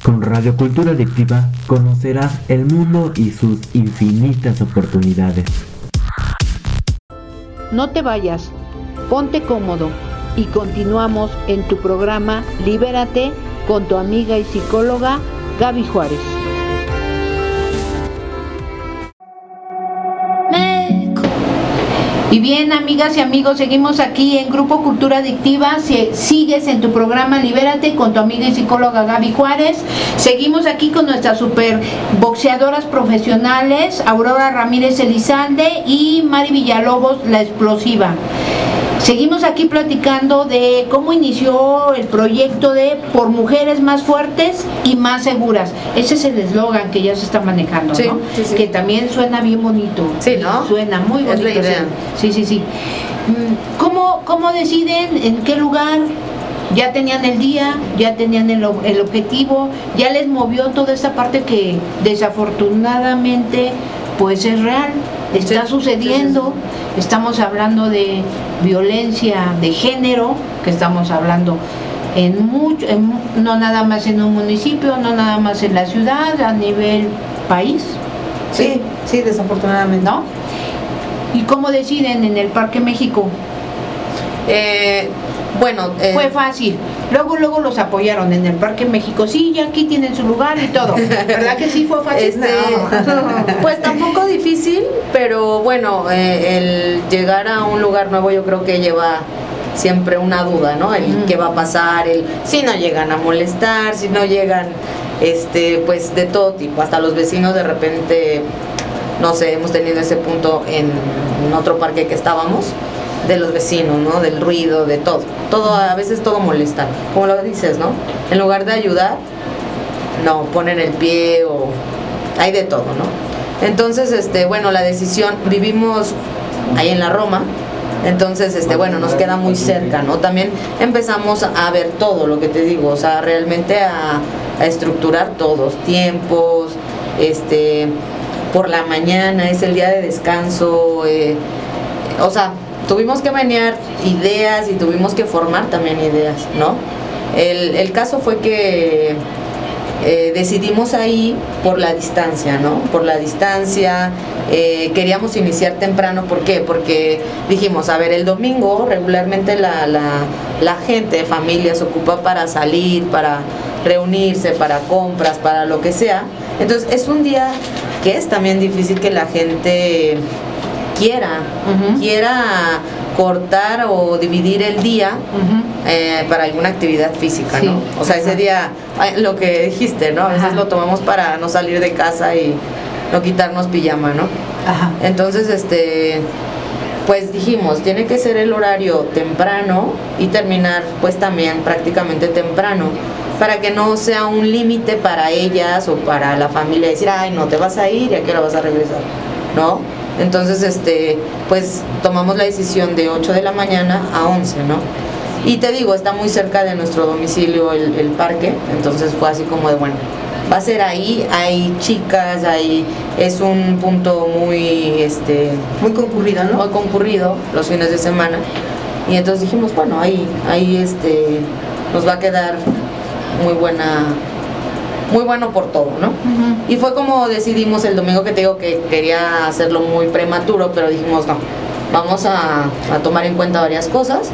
Speaker 9: Con Radio Cultura Adictiva conocerás el mundo y sus infinitas oportunidades.
Speaker 1: No te vayas, ponte cómodo y continuamos en tu programa Libérate con tu amiga y psicóloga Gaby Juárez. Y bien, amigas y amigos, seguimos aquí en Grupo Cultura Adictiva. Si sigues en tu programa Libérate con tu amiga y psicóloga Gaby Juárez. Seguimos aquí con nuestras super boxeadoras profesionales, Aurora Ramírez Elizalde y Mari Villalobos, la explosiva. Seguimos aquí platicando de cómo inició el proyecto de Por Mujeres Más Fuertes y Más Seguras. Ese es el eslogan que ya se está manejando,
Speaker 3: Sí,
Speaker 1: ¿no?
Speaker 3: sí, sí.
Speaker 1: Que también suena bien bonito.
Speaker 3: Sí, ¿no?
Speaker 1: Suena muy
Speaker 3: Es
Speaker 1: bonito.
Speaker 3: la idea.
Speaker 1: Sí, sí, sí. Mm, ¿Cómo, ¿Cómo deciden en qué lugar? Ya tenían el día, ya tenían el, el objetivo, ya les movió toda esta parte que desafortunadamente pues es real, está sucediendo, estamos hablando de violencia de género, que estamos hablando en mucho, en no nada más en un municipio, no nada más en la ciudad, a nivel país,
Speaker 2: Sí, sí, desafortunadamente.
Speaker 1: ¿no? ¿Y cómo deciden en el Parque México?
Speaker 3: Eh, bueno, eh,
Speaker 1: Fue fácil. Luego, luego los apoyaron en el Parque México. Sí, ya aquí tienen su lugar y todo. ¿Verdad que sí fue fácil?
Speaker 3: Este, pues tampoco difícil, pero bueno, eh, el llegar a un lugar nuevo yo creo que lleva siempre una duda, ¿no? El qué va a pasar, el si no llegan a molestar, si no llegan, este, pues de todo tipo, hasta los vecinos de repente, no sé, hemos tenido ese punto en, en otro parque que estábamos de los vecinos, ¿no? Del ruido, de todo. Todo, a veces todo molesta. Como lo dices, ¿no? En lugar de ayudar, no, ponen el pie o hay de todo, ¿no? Entonces, este, bueno, la decisión, vivimos ahí en la Roma, entonces, este, bueno, nos queda muy cerca, ¿no? También empezamos a ver todo lo que te digo, o sea, realmente a, estructurar todos, tiempos, este, por la mañana, es el día de descanso, eh, o sea, tuvimos que menear ideas y tuvimos que formar también ideas, ¿no? El, el caso fue que eh, decidimos ahí por la distancia, ¿no? Por la distancia, eh, queríamos iniciar temprano, ¿por qué? Porque dijimos, a ver, el domingo regularmente la, la, la gente, familia se ocupa para salir, para reunirse, para compras, para lo que sea. Entonces es un día que es también difícil que la gente quiera, quiera cortar o dividir el día eh, para alguna actividad física,
Speaker 1: Sí.
Speaker 3: ¿no? O sea, ese día, ay, lo que dijiste, ¿no? A veces
Speaker 1: Ajá.
Speaker 3: lo tomamos para no salir de casa y no quitarnos pijama, ¿no?
Speaker 1: Ajá.
Speaker 3: Entonces, este, pues dijimos, tiene que ser el horario temprano y terminar pues también prácticamente temprano, para que no sea un límite para ellas o para la familia decir, ay, no te vas a ir y a qué hora vas a regresar, ¿no? Entonces, este, pues tomamos la decisión de 8 de la mañana a 11, ¿no? Y te digo, está muy cerca de nuestro domicilio el, el parque, entonces fue así como de, bueno, va a ser ahí, hay chicas, hay, es un punto muy, este,
Speaker 2: Muy concurrido, ¿no?
Speaker 3: muy concurrido los fines de semana. Y entonces dijimos, bueno, ahí, ahí este, nos va a quedar muy buena, muy bueno por todo, ¿no? Y fue como decidimos el domingo que te digo que quería hacerlo muy prematuro, pero dijimos, no, vamos a, a tomar en cuenta varias cosas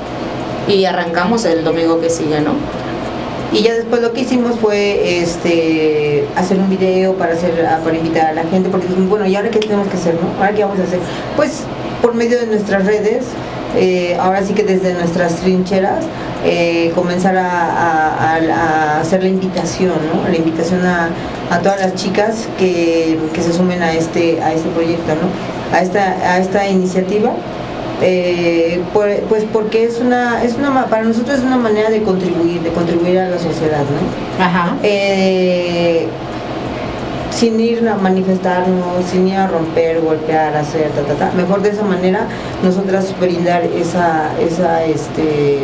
Speaker 3: y arrancamos el domingo que sigue, ¿no?
Speaker 2: Y ya después lo que hicimos fue este hacer un video para hacer para invitar a la gente, porque dijimos, bueno, ¿y ahora qué tenemos que hacer, no? ¿Ahora qué vamos a hacer? Pues por medio de nuestras redes, eh, ahora sí que desde nuestras trincheras, eh, comenzar a, a- a- a hacer la invitación, ¿no? La invitación a, a todas las chicas que, que se sumen a este, a este proyecto, ¿no? A esta, a esta iniciativa. Eh, pues porque es una, es una, para nosotros es una manera de contribuir, de contribuir a la sociedad, ¿no?
Speaker 1: Ajá.
Speaker 2: Eh, sin ir a manifestarnos, sin ir a romper, golpear, hacer, ta, ta, ta. Mejor de esa manera nosotras brindar esa, esa, este,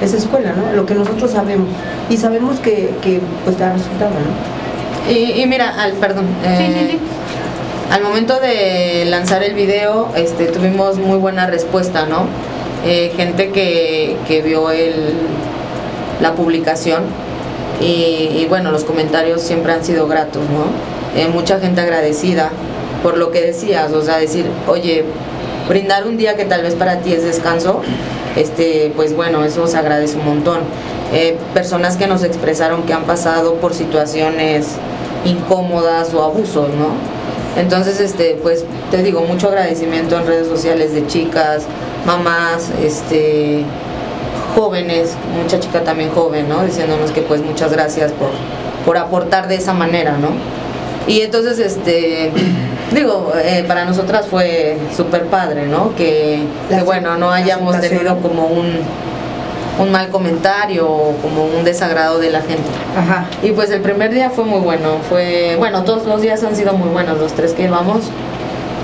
Speaker 2: esa escuela, ¿no? Lo que nosotros sabemos. Y sabemos que, que pues da resultado, ¿no?
Speaker 3: Y, y mira, al, perdón. eh, Al momento de lanzar el video, este, tuvimos muy buena respuesta, ¿no? Eh, gente que, que vio el, la publicación y, y bueno, los comentarios siempre han sido gratos, ¿no? Eh, mucha gente agradecida por lo que decías, o sea, decir, oye, brindar un día que tal vez para ti es descanso, este, pues bueno, eso se agradece un montón. Eh, personas que nos expresaron que han pasado por situaciones incómodas o abusos, ¿no? Entonces, este, pues te digo, mucho agradecimiento en redes sociales de chicas, mamás, este, jóvenes, mucha chica también joven, ¿no? Diciéndonos que pues muchas gracias por, por aportar de esa manera, ¿no? Y entonces, este, digo, eh, para nosotras fue súper padre, ¿no? Que, que, bueno, no hayamos tenido como un, un mal comentario o como un desagrado de la gente.
Speaker 1: Ajá.
Speaker 3: Y pues el primer día fue muy bueno, fue, bueno, todos los días han sido muy buenos, los tres que íbamos.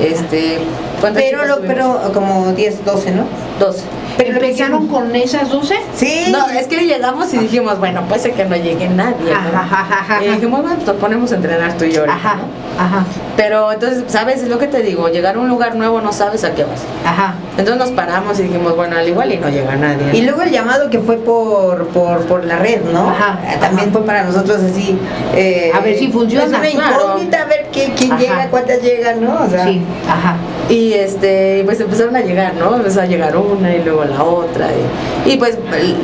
Speaker 3: Este, ¿cuántas
Speaker 2: Pero, lo, pero como 10, 12, ¿no?
Speaker 3: 12.
Speaker 1: ¿Pero empezaron con esas 12?
Speaker 2: Sí.
Speaker 3: No, es que llegamos y dijimos, bueno, puede ser que no llegue nadie. ¿no?
Speaker 1: Ajá, ajá, ajá,
Speaker 3: Y dijimos, bueno, nos ponemos a entrenar tú y yo. ahorita,
Speaker 1: Ajá,
Speaker 3: ¿no?
Speaker 1: ajá,
Speaker 3: Pero entonces, ¿sabes? Es lo que te digo, llegar a un lugar nuevo no sabes a qué vas.
Speaker 1: ajá.
Speaker 3: Entonces nos paramos y dijimos, bueno, al igual y no llega nadie.
Speaker 2: Y luego el llamado que fue por, por, por la red, ¿no?
Speaker 1: Ajá,
Speaker 2: Eh, También fue para nosotros así. eh,
Speaker 1: A ver si funciona,
Speaker 2: Es una
Speaker 1: claro.
Speaker 2: incógnita, a ver qué, quién llega, cuántas llegan, ¿no? O sea,
Speaker 1: Sí, ajá.
Speaker 3: Y este, pues empezaron a llegar, ¿no? Empezó a llegar una y luego la otra. Y, pues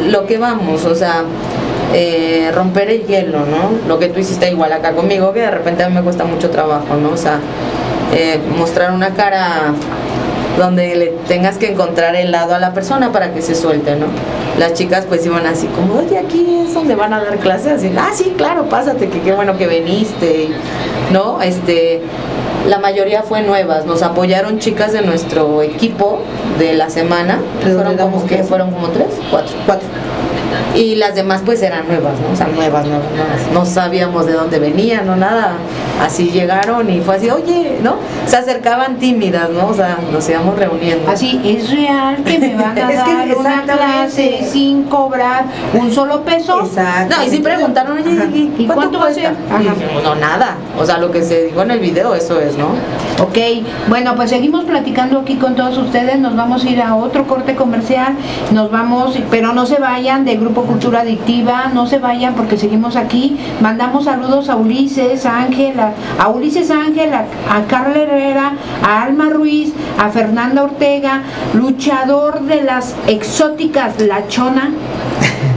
Speaker 3: lo que vamos, o sea, eh, romper el hielo, ¿no? Lo que tú hiciste igual acá conmigo, que de repente a mí me cuesta mucho trabajo, ¿no? O sea, eh, mostrar una cara donde le tengas que encontrar el lado a la persona para que se suelte, ¿no? Las chicas pues iban así como, oye, aquí es donde van a dar clases, así, ah, sí, claro, pásate, que qué bueno que viniste, ¿no? Este, la mayoría fue nuevas, nos apoyaron chicas de nuestro equipo de la semana,
Speaker 2: ¿De dónde
Speaker 3: fueron como que fueron como tres, cuatro,
Speaker 2: cuatro.
Speaker 3: Y las demás pues eran nuevas, ¿no? O sea, nuevas, nuevas, nuevas. No sabíamos de dónde venían, no nada. Así llegaron y fue así, oye, ¿no? Se acercaban tímidas, ¿no? O sea, nos íbamos reuniendo.
Speaker 1: Así, ¿es real que me van a
Speaker 2: Es que
Speaker 1: dar una clase sin cobrar un solo peso?
Speaker 2: Exacto.
Speaker 3: No, y sí preguntaron, oye. ¿y,
Speaker 1: ¿Y cuánto va a ser?
Speaker 3: No, nada. O sea, lo que se dijo en el video, eso es, ¿no?
Speaker 1: Ok, bueno, pues seguimos platicando aquí con todos ustedes, nos vamos a ir a otro corte comercial, nos vamos, pero no se vayan de Grupo Cultura Adictiva, no se vayan porque seguimos aquí, mandamos saludos a Ulises Ángel, a, a Ulises Ángel, a, a Carla Herrera, a Alma Ruiz, a Fernanda Ortega, luchador de las exóticas La Chona.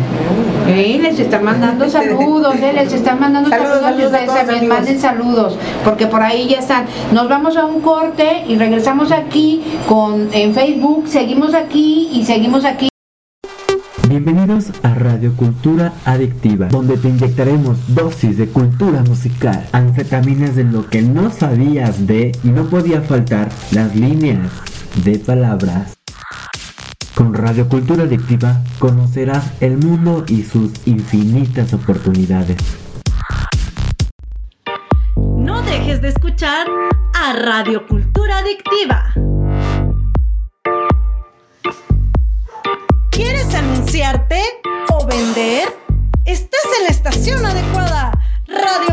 Speaker 1: Les están mandando saludos, eh, les están mandando
Speaker 2: Saludos,
Speaker 1: saludos, y ustedes también manden saludos, porque por ahí ya están. Nos vamos a un corte y regresamos aquí con en Facebook, seguimos aquí y seguimos aquí.
Speaker 9: Bienvenidos a Radio Cultura Adictiva, donde te inyectaremos dosis de cultura musical, anfetaminas de lo que no sabías de y no podía faltar las líneas de palabras. Con Radio Cultura Adictiva conocerás el mundo y sus infinitas oportunidades.
Speaker 10: No dejes de escuchar a Radio Cultura Adictiva. Anunciarte o vender? Estás en la estación adecuada. Radio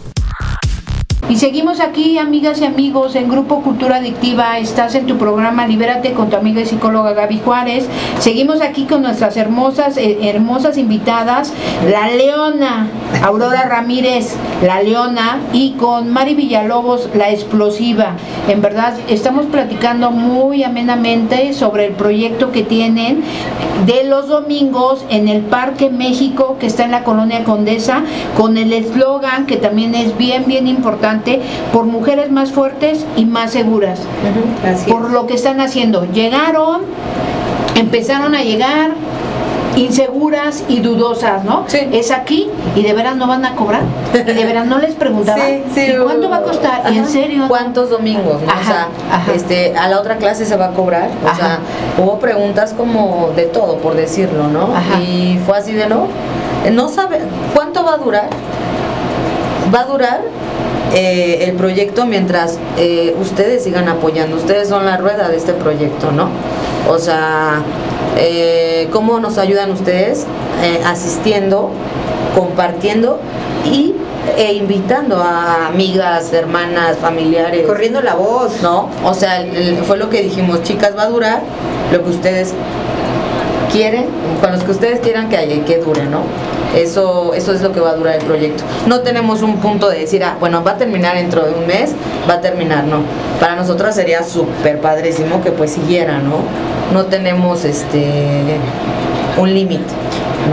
Speaker 1: Y seguimos aquí, amigas y amigos, en Grupo Cultura Adictiva. Estás en tu programa Libérate con tu amiga y psicóloga Gaby Juárez. Seguimos aquí con nuestras hermosas, eh, hermosas invitadas, la Leona, Aurora Ramírez, la Leona, y con Mari Villalobos, la explosiva. En verdad, estamos platicando muy amenamente sobre el proyecto que tienen de los domingos en el Parque México, que está en la colonia Condesa, con el eslogan que también es bien, bien importante por mujeres más fuertes y más seguras. por lo que están haciendo. Llegaron, empezaron a llegar inseguras y dudosas, ¿no? Es aquí y de veras no van a cobrar. Y de veras no les preguntaban. ¿Y cuánto va a costar? ¿Y en serio?
Speaker 3: ¿Cuántos domingos? O sea, este, a la otra clase se va a cobrar. O sea, hubo preguntas como de todo, por decirlo, ¿no? Y fue así de no. No sabe cuánto va a durar. Va a durar eh, el proyecto mientras eh, ustedes sigan apoyando. Ustedes son la rueda de este proyecto, ¿no? O sea, eh, ¿cómo nos ayudan ustedes? asistiendo, compartiendo y e invitando a amigas, hermanas, familiares.
Speaker 2: Corriendo la voz.
Speaker 3: ¿No? O sea, fue lo que dijimos, chicas, va a durar lo que ustedes quieren, con los que ustedes quieran que haya y que dure, ¿no? Eso, eso es lo que va a durar el proyecto. No tenemos un punto de decir, ah, bueno, va a terminar dentro de un mes, va a terminar, no. Para nosotras sería súper padrísimo que pues siguiera, ¿no? No tenemos este un límite.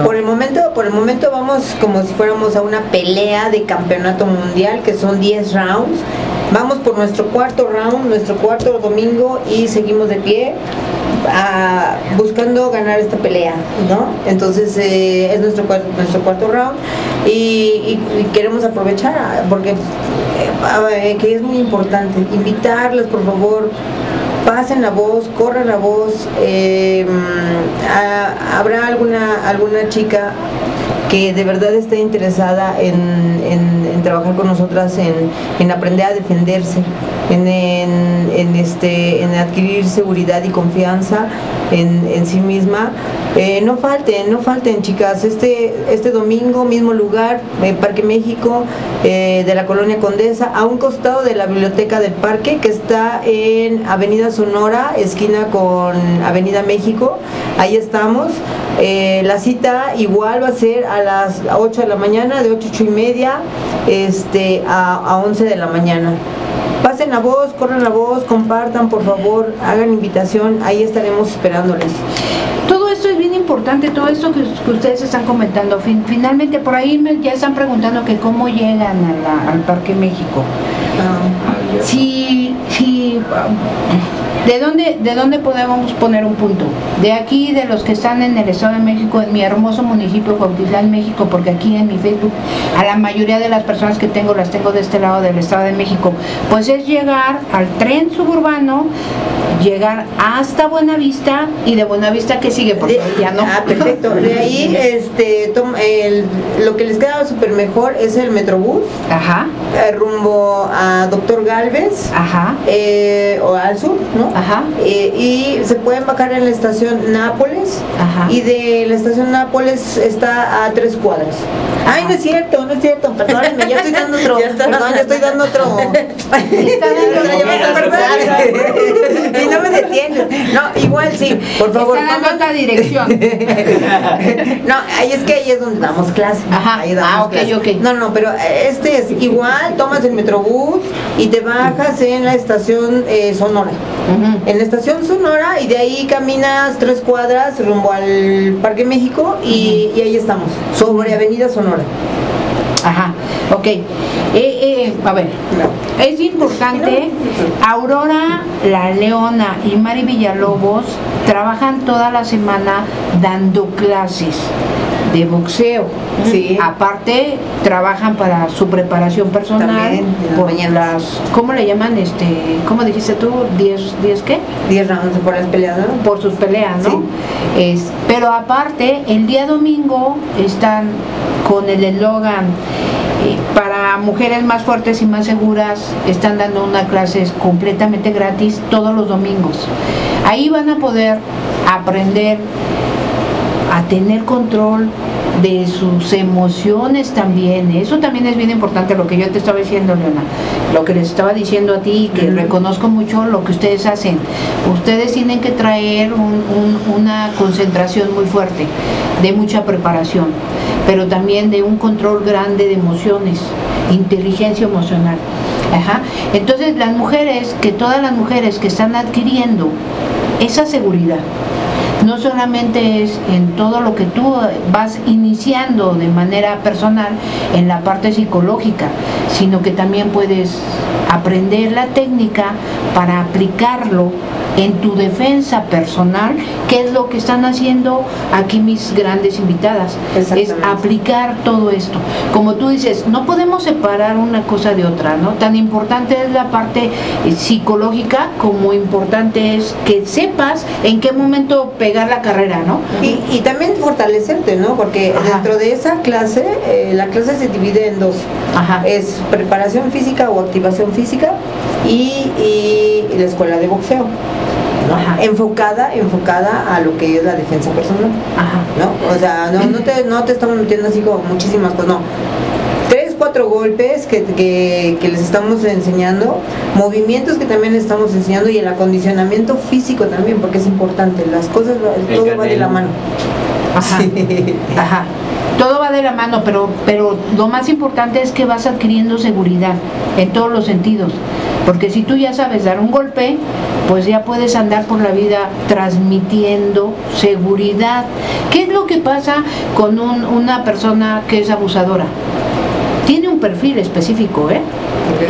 Speaker 2: Por el momento, por el momento vamos como si fuéramos a una pelea de campeonato mundial que son 10 rounds. Vamos por nuestro cuarto round, nuestro cuarto domingo y seguimos de pie buscando ganar esta pelea, ¿no? Entonces eh, es nuestro cuarto, nuestro cuarto round y, queremos aprovechar porque eh, que es muy importante invitarles por favor pasen la voz, corran la voz, eh, habrá alguna alguna chica que de verdad esté interesada en, trabajar con nosotras, en, aprender a defenderse, en, este, en adquirir seguridad y confianza en, sí misma. Eh, no falten, no falten chicas, este, este domingo, mismo lugar, en Parque México, eh, de la Colonia Condesa, a un costado de la Biblioteca del Parque, que está en Avenida Sonora, esquina con Avenida México, ahí estamos. Eh, la cita igual va a ser a las 8 de la mañana, de 8, 8 y media este, a, a 11 de la mañana. Pasen la voz, corran la voz, compartan por favor, hagan invitación, ahí estaremos esperándoles.
Speaker 1: Todo esto es bien importante, todo esto que, ustedes están comentando. finalmente por ahí me, ya están preguntando que cómo llegan al Parque México. Ah. Si, si ¿De dónde, ¿De dónde podemos poner un punto? De aquí, de los que están en el Estado de México, en mi hermoso municipio Cuautitlán, México, porque aquí en mi Facebook, a la mayoría de las personas que tengo, las tengo de este lado del Estado de México, pues es llegar al tren suburbano, llegar hasta Buenavista y de Buenavista que sigue, porque ya no.
Speaker 2: Ah, perfecto. De ahí, este, el, lo que les queda súper mejor es el Metrobús.
Speaker 1: Ajá.
Speaker 2: Eh, rumbo a Doctor Galvez.
Speaker 1: Ajá.
Speaker 2: Eh, o al sur, ¿no?
Speaker 1: Ajá.
Speaker 2: Eh, y se pueden bajar en la estación Nápoles.
Speaker 1: Ajá.
Speaker 2: Y de la estación Nápoles está a tres cuadras. Ay, no es cierto, no es cierto. Perdónenme, ya estoy dando otro. ya perdón, ya estoy dando otro. y no me detienes. No, igual sí, por favor.
Speaker 1: Está dando otra dirección.
Speaker 2: no, ahí es que ahí es donde damos clase.
Speaker 1: Ajá.
Speaker 2: Ahí damos
Speaker 1: ah, ok,
Speaker 2: clase.
Speaker 1: ok.
Speaker 2: No, no, pero este es igual, tomas el Metrobús y te bajas en la estación eh, Sonora. En la estación Sonora y de ahí caminas tres cuadras rumbo al Parque México y, ahí estamos, sobre Avenida Sonora.
Speaker 1: Ajá, ok. Eh, eh, a ver, es importante, Aurora La Leona y Mari Villalobos trabajan toda la semana dando clases de boxeo.
Speaker 2: Sí.
Speaker 1: Aparte, trabajan para su preparación personal.
Speaker 2: También, las
Speaker 1: por
Speaker 2: mañanas.
Speaker 1: las, ¿cómo le llaman? este ¿Cómo dijiste tú? ¿10, 10 qué?
Speaker 2: 10 rounds por las peleas, ¿no?
Speaker 1: por sus peleas, ¿no? Es, pero aparte, el día domingo están con el eslogan eh, para mujeres más fuertes y más seguras, están dando una clase completamente gratis todos los domingos. Ahí van a poder aprender a tener control de sus emociones también. Eso también es bien importante lo que yo te estaba diciendo, Leona. Lo que les estaba diciendo a ti, que reconozco mucho lo que ustedes hacen. Ustedes tienen que traer un- un- una concentración muy fuerte, de mucha preparación, pero también de un control grande de emociones, inteligencia emocional. Ajá. Entonces las mujeres, que todas las mujeres que están adquiriendo esa seguridad, no solamente es en todo lo que tú vas iniciando de manera personal en la parte psicológica, sino que también puedes aprender la técnica para aplicarlo en tu defensa personal, que es lo que están haciendo aquí mis grandes invitadas, es aplicar todo esto. Como tú dices, no podemos separar una cosa de otra, ¿no? Tan importante es la parte eh, psicológica como importante es que sepas en qué momento pegar la carrera, ¿no?
Speaker 2: Y, y también fortalecerte, ¿no? Porque
Speaker 1: Ajá.
Speaker 2: dentro de esa clase, eh, la clase se divide en dos.
Speaker 1: Ajá.
Speaker 2: Es preparación física o activación física y, y la escuela de boxeo. Enfocada, enfocada a lo que es la defensa personal.
Speaker 1: Ajá.
Speaker 2: ¿no? O sea, no, no, te, no te estamos metiendo así como muchísimas cosas, no. Tres, cuatro golpes que, que, que les estamos enseñando, movimientos que también les estamos enseñando y el acondicionamiento físico también, porque es importante, las cosas, todo va de la mano.
Speaker 1: Ajá.
Speaker 2: Sí.
Speaker 1: Ajá. Todo va de la mano, pero, pero lo más importante es que vas adquiriendo seguridad en todos los sentidos. Porque si tú ya sabes dar un golpe, pues ya puedes andar por la vida transmitiendo seguridad. ¿Qué es lo que pasa con un- una persona que es abusadora? Tiene un perfil específico, ¿eh?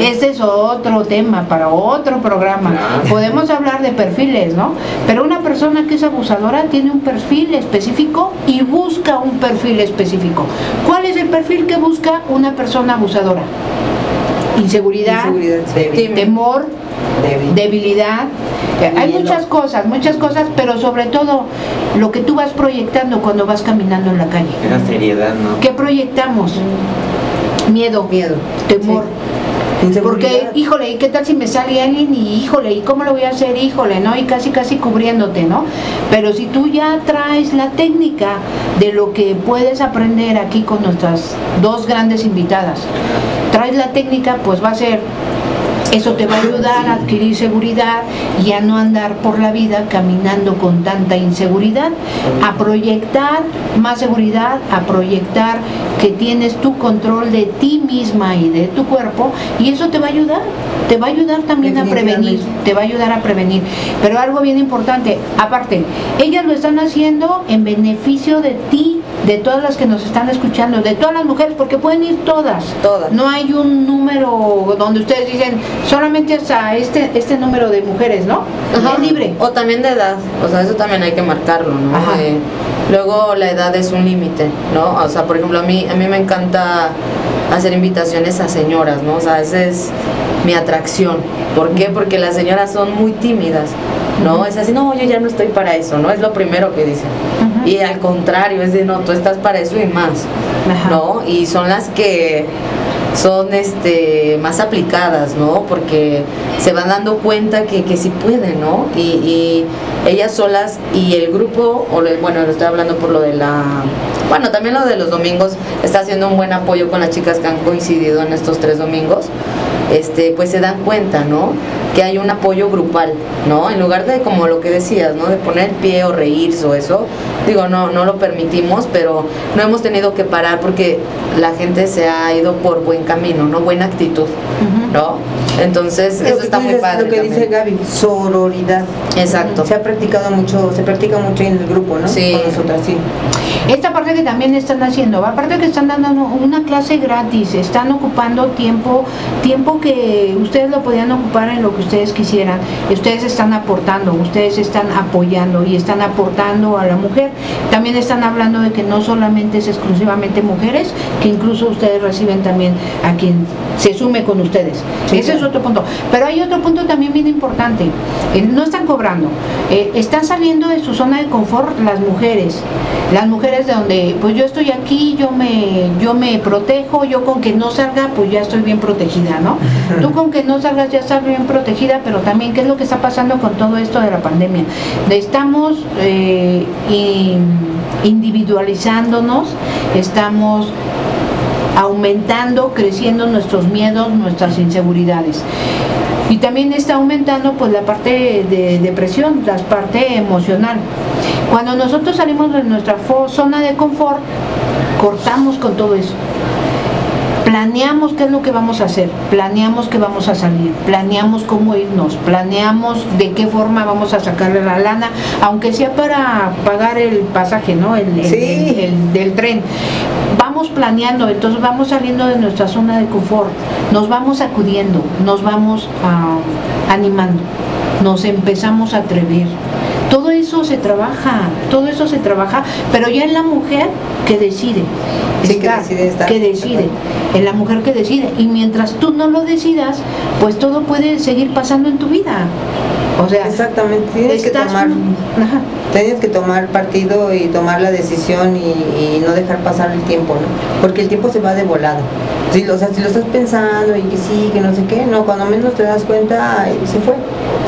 Speaker 1: Este es otro tema para otro programa.
Speaker 6: Claro.
Speaker 1: Podemos hablar de perfiles, ¿no? Pero una persona que es abusadora tiene un perfil específico y busca un perfil específico. ¿Cuál es el perfil que busca una persona abusadora? Inseguridad,
Speaker 2: Inseguridad, débil.
Speaker 1: temor,
Speaker 2: Débil.
Speaker 1: debilidad. Eh, Hay muchas cosas, muchas cosas, pero sobre todo lo que tú vas proyectando cuando vas caminando en la calle.
Speaker 6: Esa seriedad, ¿no?
Speaker 1: ¿Qué proyectamos? Miedo,
Speaker 2: Miedo.
Speaker 1: temor. Porque, híjole, ¿y qué tal si me sale alguien? Y híjole, ¿y cómo lo voy a hacer? Híjole, ¿no? Y casi, casi cubriéndote, ¿no? Pero si tú ya traes la técnica de lo que puedes aprender aquí con nuestras dos grandes invitadas, traes la técnica, pues va a ser eso te va a ayudar a adquirir seguridad y a no andar por la vida caminando con tanta inseguridad, a proyectar más seguridad, a proyectar que tienes tu control de ti misma y de tu cuerpo y eso te va a ayudar, te va a ayudar también a prevenir, te va a ayudar a prevenir. Pero algo bien importante, aparte, ellas lo están haciendo en beneficio de ti, de todas las que nos están escuchando, de todas las mujeres, porque pueden ir todas.
Speaker 2: Todas.
Speaker 1: No hay un número donde ustedes dicen solamente hasta este este número de mujeres, ¿no?
Speaker 3: Ajá.
Speaker 1: Es libre.
Speaker 3: O también de edad, o sea, eso también hay que marcarlo, ¿no?
Speaker 1: Ajá.
Speaker 3: Eh, luego la edad es un límite, ¿no? O sea, por ejemplo, a mí, a mí me encanta hacer invitaciones a señoras, ¿no? O sea, esa es mi atracción. ¿Por qué? Porque las señoras son muy tímidas, ¿no? Es así, no, yo ya no estoy para eso, ¿no? Es lo primero que dicen. Y al contrario, es de, no, tú estás para eso y más. ¿no? Y son las que son este más aplicadas, ¿no? Porque se van dando cuenta que, que sí pueden, ¿no? Y, ellas solas y el grupo, o le- bueno, lo estoy hablando por lo de la... Bueno, también lo de los domingos está haciendo un buen apoyo con las chicas que han coincidido en estos tres domingos. Este, pues se dan cuenta, ¿no? Que hay un apoyo grupal, ¿no? En lugar de como lo que decías, ¿no? De poner el pie o reírse o eso, digo, no, no lo permitimos, pero no hemos tenido que parar porque la gente se ha ido por buen camino, ¿no? Buena actitud. ¿no? Entonces,
Speaker 2: Lo
Speaker 3: eso está muy
Speaker 2: dices-
Speaker 3: padre.
Speaker 2: Lo que dice. Gaby, sororidad.
Speaker 3: Exacto.
Speaker 2: Se ha practicado mucho, se practica mucho en el grupo, ¿no?
Speaker 3: Sí.
Speaker 2: Con nosotras, sí.
Speaker 1: Esta parte que también están haciendo, aparte que están dando una clase gratis, están ocupando tiempo, tiempo que ustedes lo podían ocupar en lo que ustedes quisieran. Ustedes están aportando, ustedes están apoyando y están aportando a la mujer. También están hablando de que no solamente es exclusivamente mujeres, que incluso ustedes reciben también a quien se sume con ustedes. Es otro punto. Pero hay otro punto también bien importante. Eh, no están cobrando. Eh, están saliendo de su zona de confort las mujeres. Las mujeres de donde, pues yo estoy aquí, yo me, yo me protejo, yo con que no salga, pues ya estoy bien protegida, ¿no? Tú con que no salgas ya estás bien protegida, pero también qué es lo que está pasando con todo esto de la pandemia. Estamos eh, in- individualizándonos, estamos aumentando, creciendo nuestros miedos, nuestras inseguridades. Y también está aumentando pues la parte de depresión, la parte emocional. Cuando nosotros salimos de nuestra zona de confort, cortamos con todo eso. Planeamos qué es lo que vamos a hacer, planeamos que vamos a salir, planeamos cómo irnos, planeamos de qué forma vamos a sacarle la lana, aunque sea para pagar el pasaje, ¿no? El, el-
Speaker 2: Sí.
Speaker 1: el- el- del tren. Vamos planeando, entonces vamos saliendo de nuestra zona de confort, nos vamos acudiendo, nos vamos ah, animando, nos empezamos a atrever. Todo eso se trabaja, todo eso se trabaja, pero ya en la mujer que decide,
Speaker 2: Sí, que decide estar.
Speaker 1: que decide, en la mujer que decide. Y mientras tú no lo decidas, pues todo puede seguir pasando en tu vida. O sea,
Speaker 2: Exactamente, tienes que tomar,
Speaker 1: ajá.
Speaker 2: tienes que tomar partido y tomar la decisión y, y no dejar pasar el tiempo, ¿no? Porque el tiempo se va de volado. Si, o sea, si lo estás pensando y que sí, que no sé qué, no, cuando menos te das cuenta, se fue.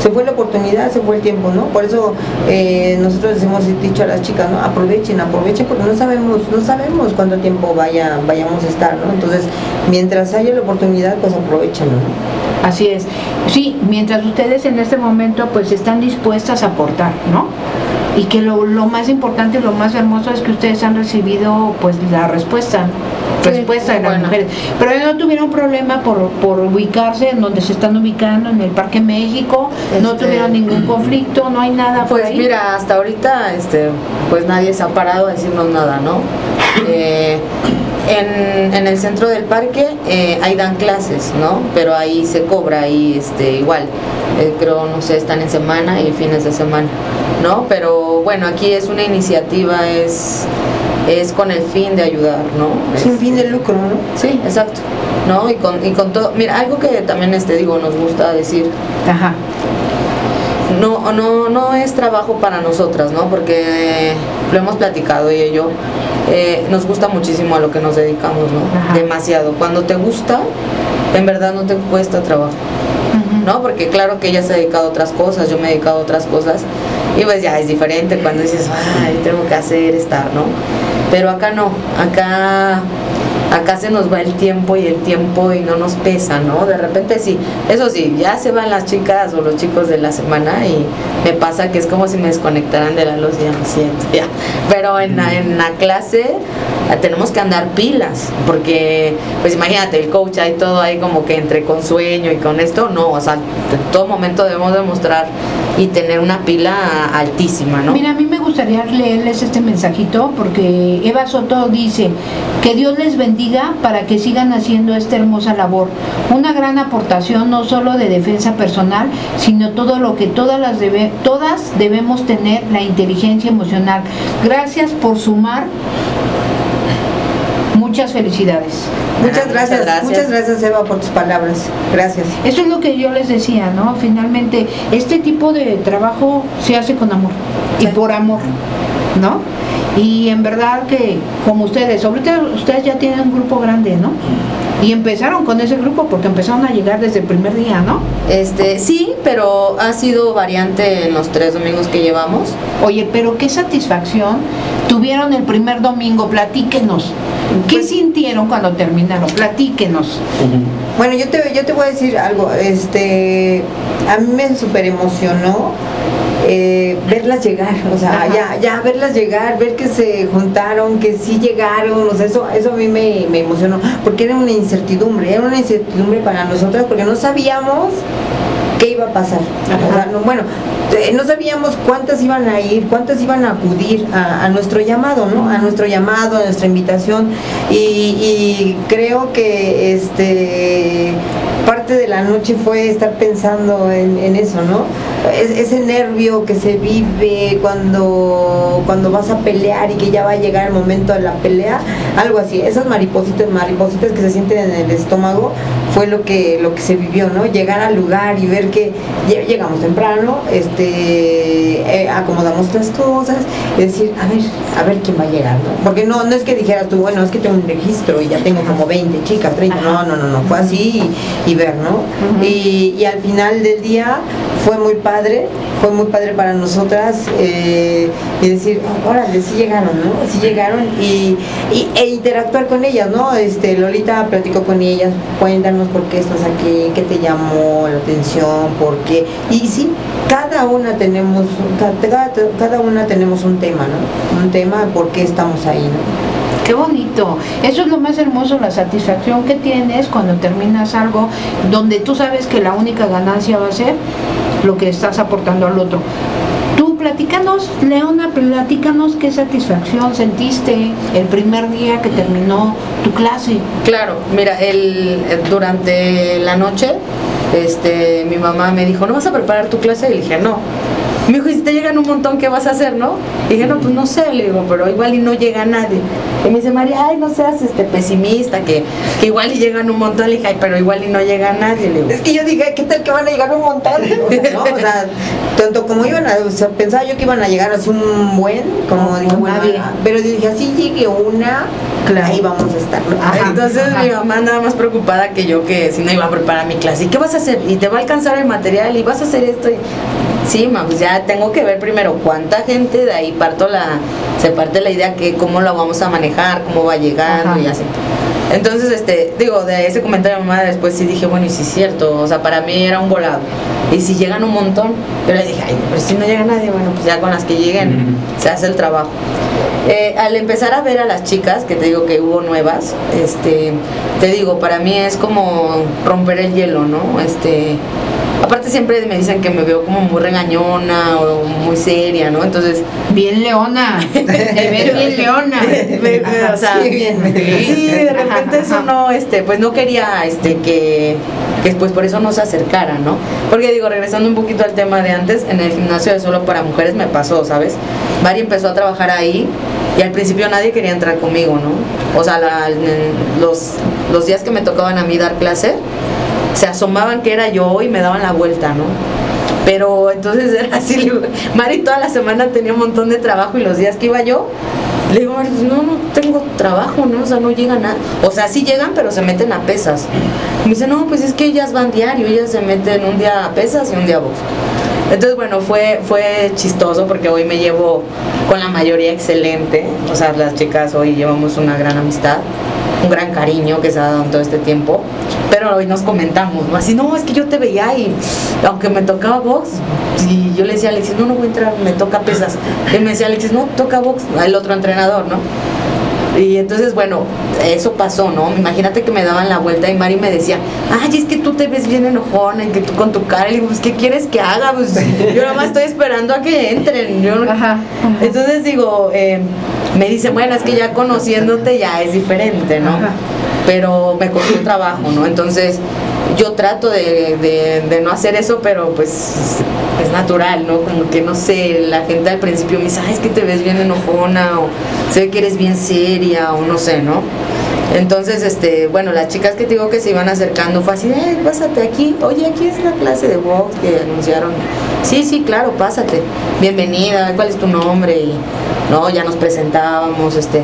Speaker 2: Se fue la oportunidad, se fue el tiempo, ¿no? Por eso eh, nosotros les hemos dicho a las chicas, ¿no? Aprovechen, aprovechen, porque no sabemos, no sabemos cuánto tiempo vaya, vayamos a estar, ¿no? Entonces, mientras haya la oportunidad, pues aprovechenlo, ¿no?
Speaker 1: Así es. Sí, mientras ustedes en este momento pues están dispuestas a aportar, ¿no? Y que lo, lo más importante lo más hermoso es que ustedes han recibido pues la respuesta, respuesta de las
Speaker 3: bueno.
Speaker 1: mujeres. Pero no tuvieron problema por, por ubicarse en donde se están ubicando, en el Parque México, no
Speaker 3: Este-
Speaker 1: tuvieron ningún conflicto, no hay nada por
Speaker 3: Pues
Speaker 1: ahí.
Speaker 3: mira, hasta ahorita este, pues nadie se ha parado a decirnos nada, ¿no? Eh, en, en el centro del parque eh, ahí dan clases, ¿no? Pero ahí se cobra, ahí este, igual, eh, creo, no sé, están en semana y fines de semana, ¿no? Pero bueno, aquí es una iniciativa, es, es con el fin de ayudar, ¿no?
Speaker 2: Sin fin de lucro, ¿no?
Speaker 3: Sí, exacto, ¿no? Y con, y con todo, mira, algo que también, este, digo, nos gusta decir,
Speaker 1: Ajá.
Speaker 3: no, no, no es trabajo para nosotras, ¿no? Porque eh, lo hemos platicado y yo, eh, nos gusta muchísimo a lo que nos dedicamos, ¿no?
Speaker 1: Ajá.
Speaker 3: Demasiado. Cuando te gusta, en verdad no te cuesta trabajo. ¿no? Porque claro que ella se ha dedicado a otras cosas, yo me he dedicado a otras cosas y pues ya es diferente cuando dices, ay, tengo que hacer, estar, ¿no? Pero acá no, acá acá se nos va el tiempo y el tiempo y no nos pesa, ¿no? De repente sí, eso sí, ya se van las chicas o los chicos de la semana y me pasa que es como si me desconectaran de la luz y ya me siento, ya. Pero en en la clase eh, tenemos que andar pilas, porque pues imagínate, el coach hay todo ahí como que entre con sueño y con esto, no, o sea, en todo momento debemos demostrar y tener una pila altísima, ¿no?
Speaker 1: Mira, a mí me gustaría leerles este mensajito porque Eva Soto dice que Dios les bendiga para que sigan haciendo esta hermosa labor. Una gran aportación no solo de defensa personal, sino todo lo que todas las debe- todas debemos tener, la inteligencia emocional. Gracias por sumar. Muchas felicidades.
Speaker 2: Muchas gracias,
Speaker 3: muchas gracias.
Speaker 2: muchas gracias Eva por tus palabras. Gracias.
Speaker 1: Eso es lo que yo les decía, ¿no? Finalmente, este tipo de trabajo se hace con amor y por amor, ¿no? Y en verdad que, como ustedes, ahorita ustedes ya tienen un grupo grande, ¿no? Y empezaron con ese grupo porque empezaron a llegar desde el primer día, ¿no?
Speaker 3: Este, sí, pero ha sido variante en los tres domingos que llevamos.
Speaker 1: Oye, pero qué satisfacción tuvieron el primer domingo, platíquenos. ¿Qué sintieron cuando terminaron? Platíquenos.
Speaker 2: Bueno, yo te, yo te voy a decir algo. Este, a mí me super emocionó eh, verlas llegar, o sea, ya, ya verlas llegar, ver que se juntaron, que sí llegaron, o sea, eso, eso a mí me, me emocionó, porque era una incertidumbre, era una incertidumbre para nosotras, porque no sabíamos qué iba a pasar. O sea, no, bueno, eh, no sabíamos cuántas iban a ir, cuántas iban a acudir a, a nuestro llamado, ¿no? A nuestro llamado, a nuestra invitación. Y, y creo que este parte de la noche fue estar pensando en, en eso, ¿no? Es- ese nervio que se vive cuando, cuando vas a pelear y que ya va a llegar el momento de la pelea, algo así, esas maripositas, maripositas que se sienten en el estómago, fue lo que, lo que se vivió, ¿no? Llegar al lugar y ver que lle- llegamos temprano, este, eh, acomodamos las cosas, y decir, a ver, a ver quién va a llegar, ¿no? Porque no, no es que dijeras tú, bueno, es que tengo un registro y ya tengo como 20 chicas, 30, no, no, no, no, fue así y, y ver, ¿no? y, y al final del día fue muy padre, fue muy padre para nosotras eh, y decir, órale, sí llegaron, ¿no? Sí llegaron y, y- e interactuar con ellas, ¿no? Este, Lolita platicó con ellas, cuéntanos por qué estás aquí, qué te llamó la atención, por qué. Y sí, cada una tenemos, cada, cada una tenemos un tema, ¿no? Un tema por qué estamos ahí, ¿no?
Speaker 1: Qué bonito. Eso es lo más hermoso, la satisfacción que tienes cuando terminas algo donde tú sabes que la única ganancia va a ser lo que estás aportando al otro. Tú platícanos, Leona, platícanos qué satisfacción sentiste el primer día que terminó tu clase.
Speaker 3: Claro, mira, el, durante la noche, este, mi mamá me dijo, ¿no vas a preparar tu clase? Y dije, no. Me dijo, y si te llegan un montón, ¿qué vas a hacer, no? Y dije, no, pues no sé, le digo, pero igual y no llega nadie. Y me dice, María, ay, no seas este pesimista, que, que igual y llegan un montón. Le dije, ay, pero igual y no llega nadie, le digo.
Speaker 2: Es que yo dije, ¿qué tal que van a llegar un montón? O sea, ¿no? O sea, tanto como iban a, o sea, pensaba yo que iban a llegar así un buen, como dije, bueno,
Speaker 1: nadie.
Speaker 2: ah, pero dije, así llegue una, ahí vamos a estar.
Speaker 3: Entonces mi mamá andaba más preocupada que yo que si no iba a preparar mi clase. ¿Y qué vas a hacer? ¿Y te va a alcanzar el material? ¿Y vas a hacer esto? Y- Sí, ma, pues ya tengo que ver primero cuánta gente, de ahí parto la, se parte la idea que cómo lo vamos a manejar, cómo va llegando
Speaker 1: Ajá.
Speaker 3: y así. Entonces, este, digo, de ese comentario de mi mamá después sí dije, bueno, y sí es cierto, o sea, para mí era un volado. Y si llegan un montón, yo le dije, ay, pero si no llega nadie, bueno, pues ya con las que lleguen se hace el trabajo. Eh, al empezar a ver a las chicas, que te digo que hubo nuevas, este, te digo, para mí es como romper el hielo, ¿no? Este, aparte siempre me dicen que me veo como muy regañona o muy seria, ¿no? Entonces,
Speaker 1: Bien leona, te ves bien leona.
Speaker 3: o sea,
Speaker 2: Sí, bien.
Speaker 3: sí, de repente eso no, este, pues no quería, este, que, que pues por eso no se acercara, ¿no? Porque digo, regresando un poquito al tema de antes, en el gimnasio de solo para mujeres me pasó, ¿sabes? Mari empezó a trabajar ahí y al principio nadie quería entrar conmigo, ¿no? O sea, la- los, los días que me tocaban a mí dar clase, se asomaban que era yo y me daban la vuelta, ¿no? Pero entonces era así, Mari toda la semana tenía un montón de trabajo y los días que iba yo, le digo, Mari, pues no, no tengo trabajo, ¿no? O sea, no llega nada. O sea, sí llegan, pero se meten a pesas. Me dice, no, pues es que ellas van diario, ellas se meten un día a pesas y un día a box. Entonces, bueno, fue, fue chistoso porque hoy me llevo con la mayoría excelente. O sea, las chicas hoy llevamos una gran amistad, un gran cariño que se ha dado en todo este tiempo. Pero hoy nos comentamos, ¿no? Así, no, es que yo te veía y aunque me tocaba box, y yo le decía a Alexis, no, no voy a entrar, me toca pesas. Y me decía Alexis, no, toca box, el otro entrenador, ¿no? Y entonces, bueno, eso pasó, ¿no? Imagínate que me daban la vuelta y Mari me decía, ay, es que tú te ves bien enojona, que tú con tu cara, le digo, pues, ¿qué quieres que haga? Pues yo nada más estoy esperando a que entren. Yo no- Entonces digo, eh, me dice, bueno, es que ya conociéndote ya es diferente, ¿no? Pero me costó trabajo, ¿no? Entonces yo trato de, de- de no hacer eso, pero pues es natural, ¿no? Como que no sé, la gente al principio me dice, ay, es que te ves bien enojona, o se ve que eres bien seria, o no sé, ¿no? Entonces, este, bueno, las chicas que te digo que se iban acercando fue así, eh, pásate aquí, oye, aquí es la clase de box que anunciaron. Sí, sí, claro, pásate. Bienvenida, ¿cuál es tu nombre? Y no, ya nos presentábamos, este.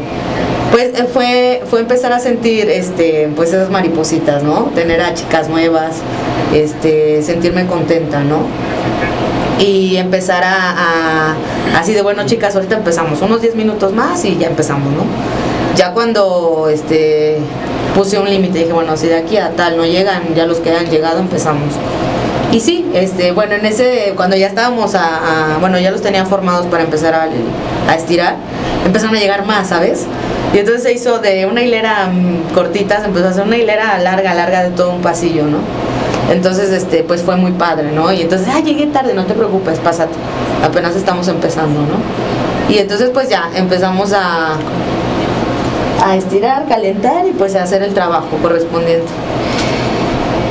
Speaker 3: Pues eh, fue, fue empezar a sentir este, pues esas maripositas, ¿no? Tener a chicas nuevas, este, sentirme contenta, ¿no? y empezar a, a- así de bueno chicas ahorita empezamos unos 10 minutos más y ya empezamos no ya cuando este puse un límite dije bueno si de aquí a tal no llegan ya los que han llegado empezamos Y sí, este, bueno, en ese, cuando ya estábamos a, bueno, ya los tenían formados para empezar a, a estirar, empezaron a llegar más, ¿sabes? Y entonces se hizo de una hilera mm, cortita, se empezó a hacer una hilera larga, larga de todo un pasillo, ¿no? Entonces, este, pues fue muy padre, ¿no? Y entonces, ah, llegué tarde, no te preocupes, pásate. Apenas estamos empezando, ¿no? Y entonces, pues ya empezamos a, a estirar, calentar y pues a hacer el trabajo correspondiente.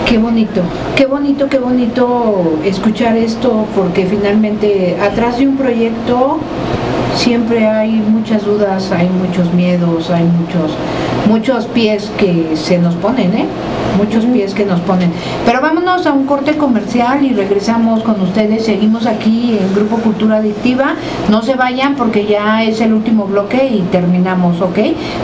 Speaker 1: Qué bonito, qué bonito, qué bonito escuchar esto, porque finalmente atrás de un proyecto siempre hay muchas dudas, hay muchos miedos, hay muchos, muchos pies que se nos ponen, ¿eh? Muchos pies que nos ponen. Pero vámonos a un corte comercial y regresamos con ustedes. Seguimos aquí en Grupo Cultura Adictiva. No se vayan porque ya es el último bloque y terminamos, ¿ok?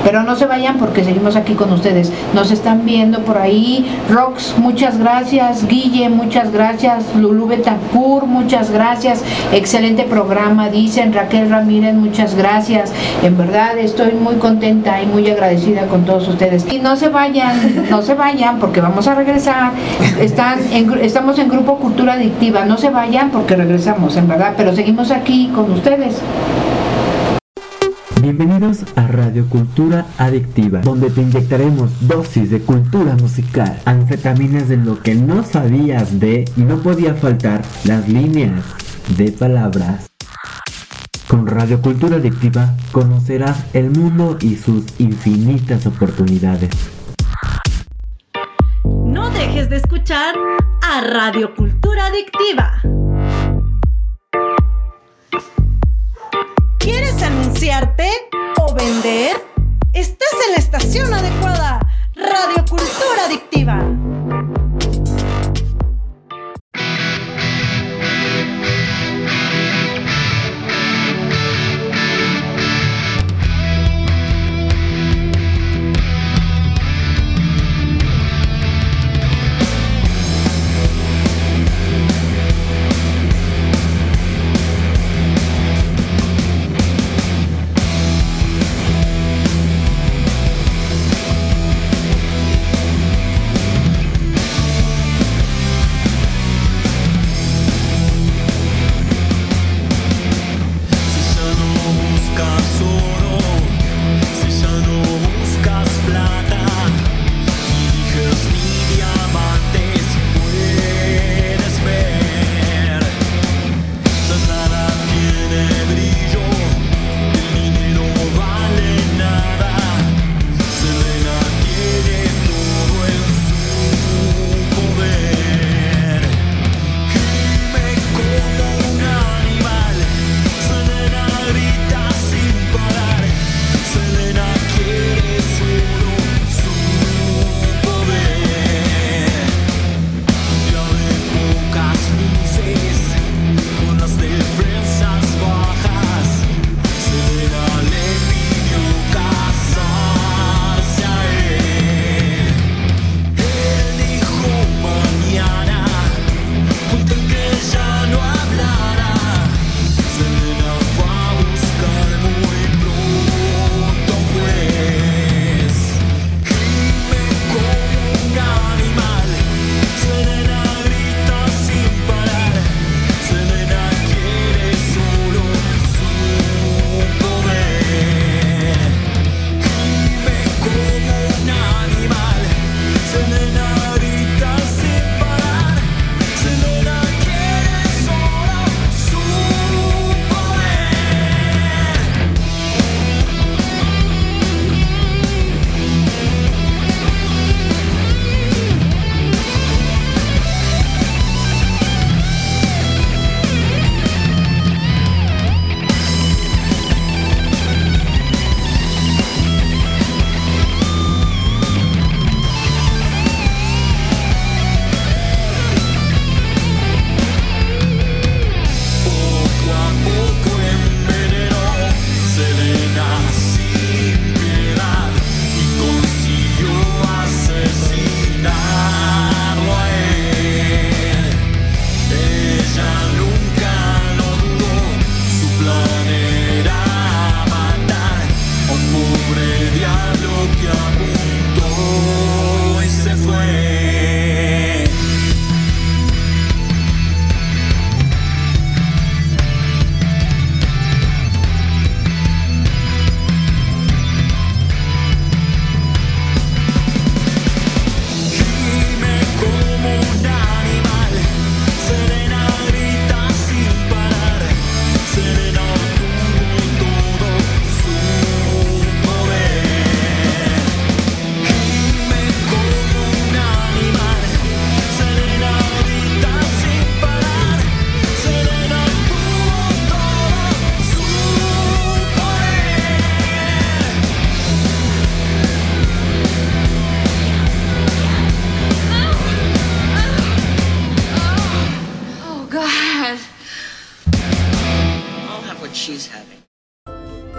Speaker 1: Pero no se vayan porque seguimos aquí con ustedes. Nos están viendo por ahí. Rox, muchas gracias. Guille, muchas gracias. Lulú Betancourt, muchas gracias. Excelente programa, dicen. Raquel Ramírez, muchas gracias. En verdad estoy muy contenta y muy agradecida con todos ustedes. Y no se vayan, no se vayan porque vamos a regresar. Están estamos en Grupo Cultura Adictiva. No se vayan porque regresamos, en verdad. Pero seguimos aquí con ustedes.
Speaker 9: Bienvenidos a Radio Cultura Adictiva, donde te inyectaremos dosis de cultura musical, anfetaminas de lo que no sabías de y no podía faltar las líneas de palabras. Con Radio Cultura Adictiva conocerás el mundo y sus infinitas oportunidades.
Speaker 4: No dejes de escuchar a Radio Cultura Adictiva. ¿Quieres anunciarte o vender? Estás en la estación adecuada. Radio Cultura Adictiva.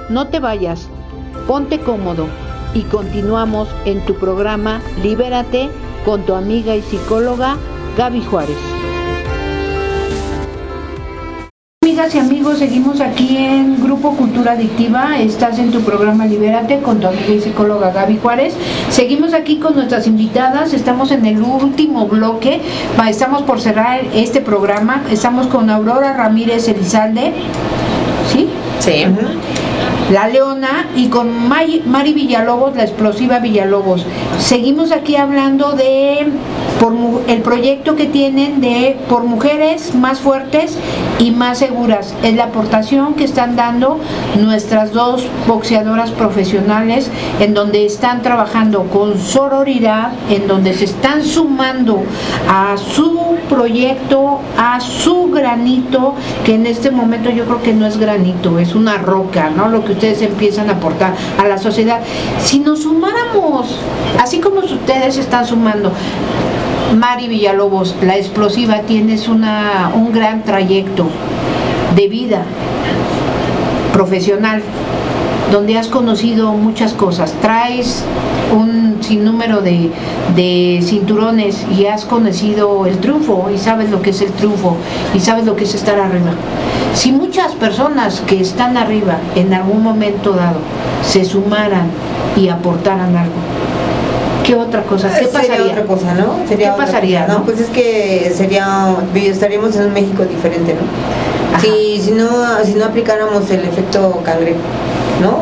Speaker 1: No te vayas, ponte cómodo y continuamos en tu programa Libérate con tu amiga y psicóloga Gaby Juárez. Amigas y amigos, seguimos aquí en Grupo Cultura Adictiva. Estás en tu programa Libérate con tu amiga y psicóloga Gaby Juárez. Seguimos aquí con nuestras invitadas. Estamos en el último bloque. Estamos por cerrar este programa. Estamos con Aurora Ramírez Elizalde. ¿Sí?
Speaker 3: Sí.
Speaker 1: La Leona y con Mari Villalobos, la explosiva Villalobos. Seguimos aquí hablando de el proyecto que tienen de por mujeres más fuertes y más seguras. Es la aportación que están dando nuestras dos boxeadoras profesionales en donde están trabajando con sororidad, en donde se están sumando a su proyecto, a su granito, que en este momento yo creo que no es granito, es una roca, ¿no? Lo que ustedes empiezan a aportar a la sociedad. Si nos sumáramos, así como ustedes están sumando, Mari Villalobos, la explosiva, tienes una, un gran trayecto de vida profesional donde has conocido muchas cosas, traes un sinnúmero de, de cinturones y has conocido el triunfo y sabes lo que es el triunfo y sabes lo que es estar arriba. Si muchas personas que están arriba en algún momento dado se sumaran y aportaran algo, ¿qué otra cosa? ¿Qué
Speaker 2: Sería
Speaker 1: pasaría?
Speaker 2: otra cosa, ¿no? Sería
Speaker 1: ¿Qué pasaría,
Speaker 2: cosa.
Speaker 1: no?
Speaker 2: pues es que sería, estaríamos en un México diferente, ¿no? Si, si no si no aplicáramos el efecto cangrejo,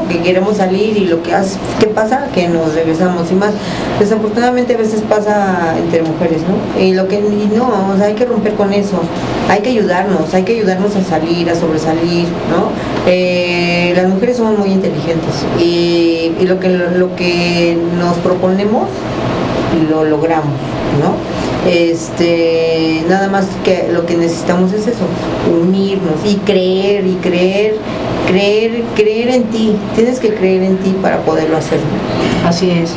Speaker 2: Que queremos salir y lo que ¿qué pasa? Que nos regresamos y más. Desafortunadamente a veces pasa entre mujeres, ¿no? Y lo que y no, o sea, hay que romper con eso. Hay que ayudarnos, hay que ayudarnos a salir, a sobresalir, ¿no? Eh, las mujeres somos muy inteligentes y, y lo que lo que nos proponemos lo logramos, ¿no? Este, nada más que lo que necesitamos es eso, unirnos y creer y creer, creer, creer en ti. Tienes que creer en ti para poderlo hacer.
Speaker 1: Así es.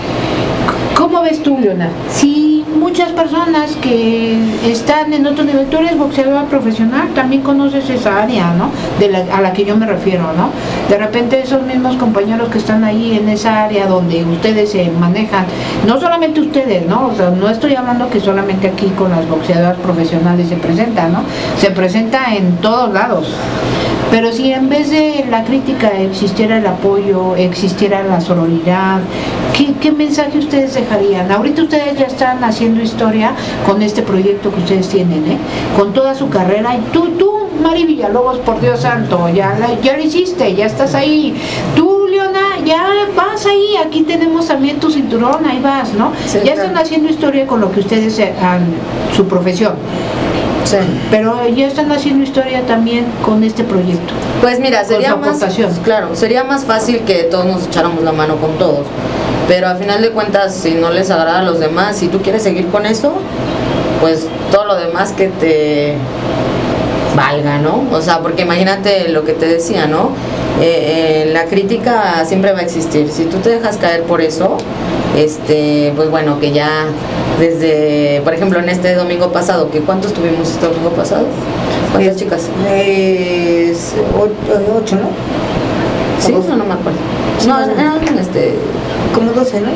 Speaker 1: ¿Cómo ves tú, Leona? Si muchas personas que están en otro nivel, tú eres boxeadora profesional, también conoces esa área, ¿no? De la, a la que yo me refiero, ¿no? De repente esos mismos compañeros que están ahí en esa área donde ustedes se manejan, no solamente ustedes, ¿no? O sea, no estoy hablando que solamente aquí con las boxeadoras profesionales se presenta, ¿no? Se presenta en todos lados. Pero si en vez de la crítica existiera el apoyo, existiera la sororidad, ¿qué, qué mensaje ustedes dejarían? Ahorita ustedes ya están haciendo historia con este proyecto que ustedes tienen, ¿eh? Con toda su carrera. Y tú, tú, Mari Villalobos, por Dios santo, ya, la- ya lo hiciste, ya estás ahí. Tú, Leona, ya vas ahí, aquí tenemos también tu cinturón, ahí vas, ¿no? ya están haciendo historia con lo que ustedes han, su profesión. Pero ya están haciendo historia también con este proyecto.
Speaker 3: Pues mira, sería más, claro, sería más fácil que todos nos echáramos la mano con todos. Pero a final de cuentas, si no les agrada a los demás, si tú quieres seguir con eso, pues todo lo demás que te valga, ¿no? O sea, porque imagínate lo que te decía, ¿no? Eh, eh, la crítica siempre va a existir. Si tú te dejas caer por eso, este, pues bueno, que ya desde, por ejemplo, en este domingo pasado, que ¿cuántos tuvimos este domingo pasado? ¿Cuántas chicas?
Speaker 2: Es ocho, ocho, ¿no?
Speaker 3: Sí, no, no me acuerdo. No, eran este.
Speaker 2: Como 12, ¿no?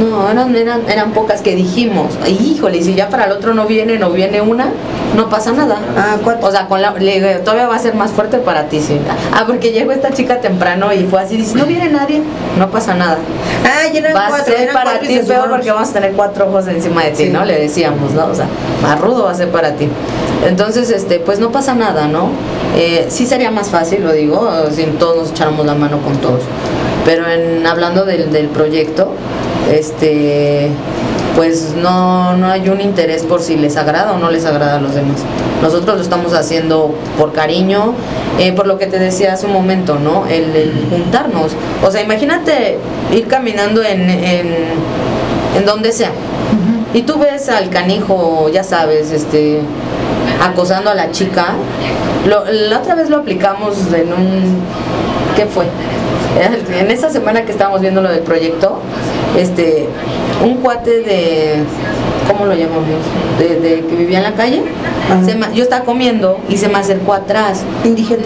Speaker 3: No, eran, eran, eran pocas que dijimos. "Ay, Híjole, si ya para el otro no viene, no viene una, no pasa nada.
Speaker 2: Ah,
Speaker 3: O sea, con la, le digo, todavía va a ser más fuerte para ti, sí. Ah, porque llegó esta chica temprano y fue así, dice, no viene nadie, no pasa nada.
Speaker 2: Ah, ya eran
Speaker 3: va
Speaker 2: cuatro,
Speaker 3: a ser para ti peor porque vamos a tener cuatro ojos encima de ti,
Speaker 2: Sí.
Speaker 3: ¿no? Le decíamos, ¿no? O sea, más rudo va a ser para ti. Entonces, este, pues no pasa nada, ¿no? Eh, sí sería más fácil, lo digo, si todos nos echáramos la mano con todos. Pero en, hablando del, del proyecto, este pues no, no hay un interés por si les agrada o no les agrada a los demás. Nosotros lo estamos haciendo por cariño, eh, por lo que te decía hace un momento, ¿no? El, el juntarnos. O sea, imagínate ir caminando en, en, en donde sea. Y tú ves al canijo, ya sabes, este acosando a la chica. Lo- la otra vez lo aplicamos en un ¿qué fue? En esa semana que estábamos viendo lo del proyecto, este, un cuate de, ¿cómo lo llamamos? De, de que vivía en la calle. se me- yo estaba comiendo y se me acercó atrás.
Speaker 2: Indígena.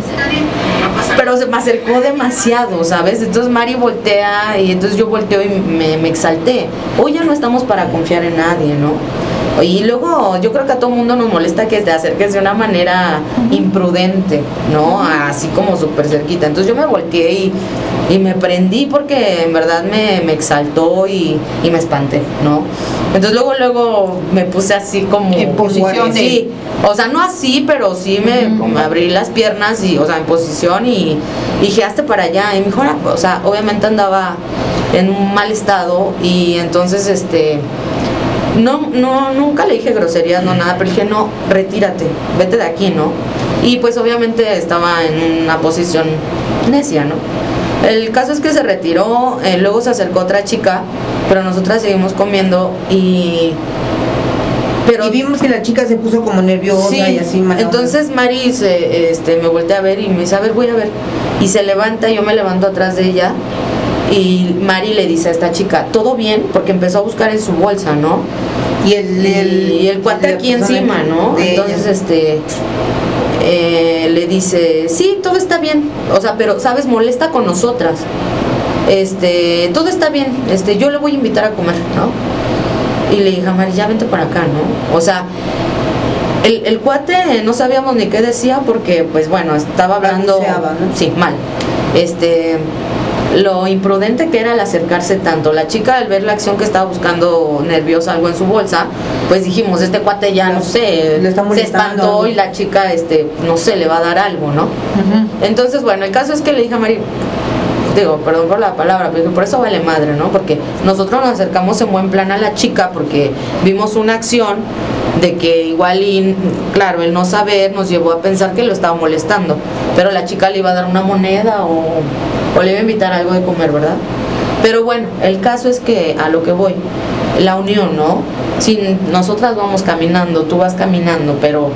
Speaker 3: pero se me acercó demasiado, ¿sabes? Entonces Mari voltea y entonces yo volteo y me, me exalté. Hoy ya no estamos para confiar en nadie, ¿no? Y luego yo creo que a todo mundo nos molesta que te acerques de una manera imprudente, ¿no? Así como súper cerquita. Entonces yo me volteé y, y me prendí porque en verdad me, me exaltó y, y me espanté, ¿no? Entonces luego luego me puse así como
Speaker 1: En posición de-
Speaker 3: sí, o sea, no así, pero sí me, me abrí las piernas y, o sea, en posición y, y dije, hazte para allá. Y me dijo, "Ahora", o sea, obviamente andaba en un mal estado y entonces, este, no, no, nunca le dije groserías, no nada, pero dije, no, retírate, vete de aquí, ¿no? Y pues obviamente estaba en una posición necia, ¿no? El caso es que se retiró, eh, luego se acercó otra chica, pero nosotras seguimos comiendo y... Pero
Speaker 2: Y vimos que la chica se puso como nerviosa
Speaker 3: Sí,
Speaker 2: y así mala
Speaker 3: entonces Mari se, este, me voltea a ver y me dice, a ver, voy a ver. Y se levanta, yo me levanto atrás de ella y Mari le dice a esta chica, ¿todo bien? Porque empezó a buscar en su bolsa, ¿no?
Speaker 2: Y el, el,
Speaker 3: y el cuate aquí encima, ¿no? Entonces,
Speaker 2: ella.
Speaker 3: este, eh, le dice, sí, todo está bien. O sea, pero, ¿sabes? Molesta con nosotras. Este, todo está bien. Este, yo le voy a invitar a comer, ¿no? Y le dije a Mari, ya vente para acá, ¿no? O sea, el, el cuate no sabíamos ni qué decía porque, pues bueno, estaba hablando.
Speaker 2: ¿no?
Speaker 3: Sí, mal. Este. Lo imprudente que era el acercarse tanto. La chica, al ver la acción que estaba buscando nerviosa algo en su bolsa, pues dijimos, este cuate ya, no sé,
Speaker 2: Le está
Speaker 3: se espantó y la chica, este, no sé, le va a dar algo, ¿no? Entonces, bueno, el caso es que le dije a Mari, digo, perdón por la palabra, pero por eso vale madre, ¿no? Porque nosotros nos acercamos en buen plan a la chica porque vimos una acción de que igual claro, el no saber nos llevó a pensar que lo estaba molestando, pero la chica le iba a dar una moneda o, o le iba a invitar algo de comer, ¿verdad? Pero bueno, el caso es que a lo que voy, la unión, ¿no? Si nosotras vamos caminando, tú vas caminando, pero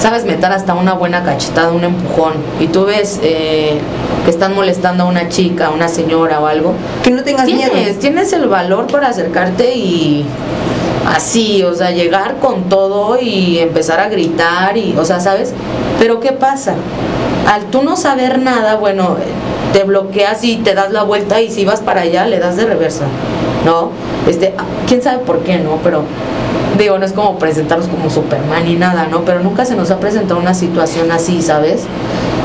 Speaker 3: sabes meter hasta una buena cachetada, un empujón, y tú ves eh, que están molestando a una chica, a una señora o algo,
Speaker 2: Que no tengas miedo.
Speaker 3: tienes, tienes el valor para acercarte y así, o sea, llegar con todo y empezar a gritar y, o sea, ¿sabes? Pero ¿qué pasa? Al tú no saber nada, bueno, te bloqueas y te das la vuelta y si vas para allá le das de reversa, ¿no? Este, quién sabe por qué, ¿no? Pero digo, no es como presentarnos como Superman ni nada, ¿no? Pero nunca se nos ha presentado una situación así, ¿sabes?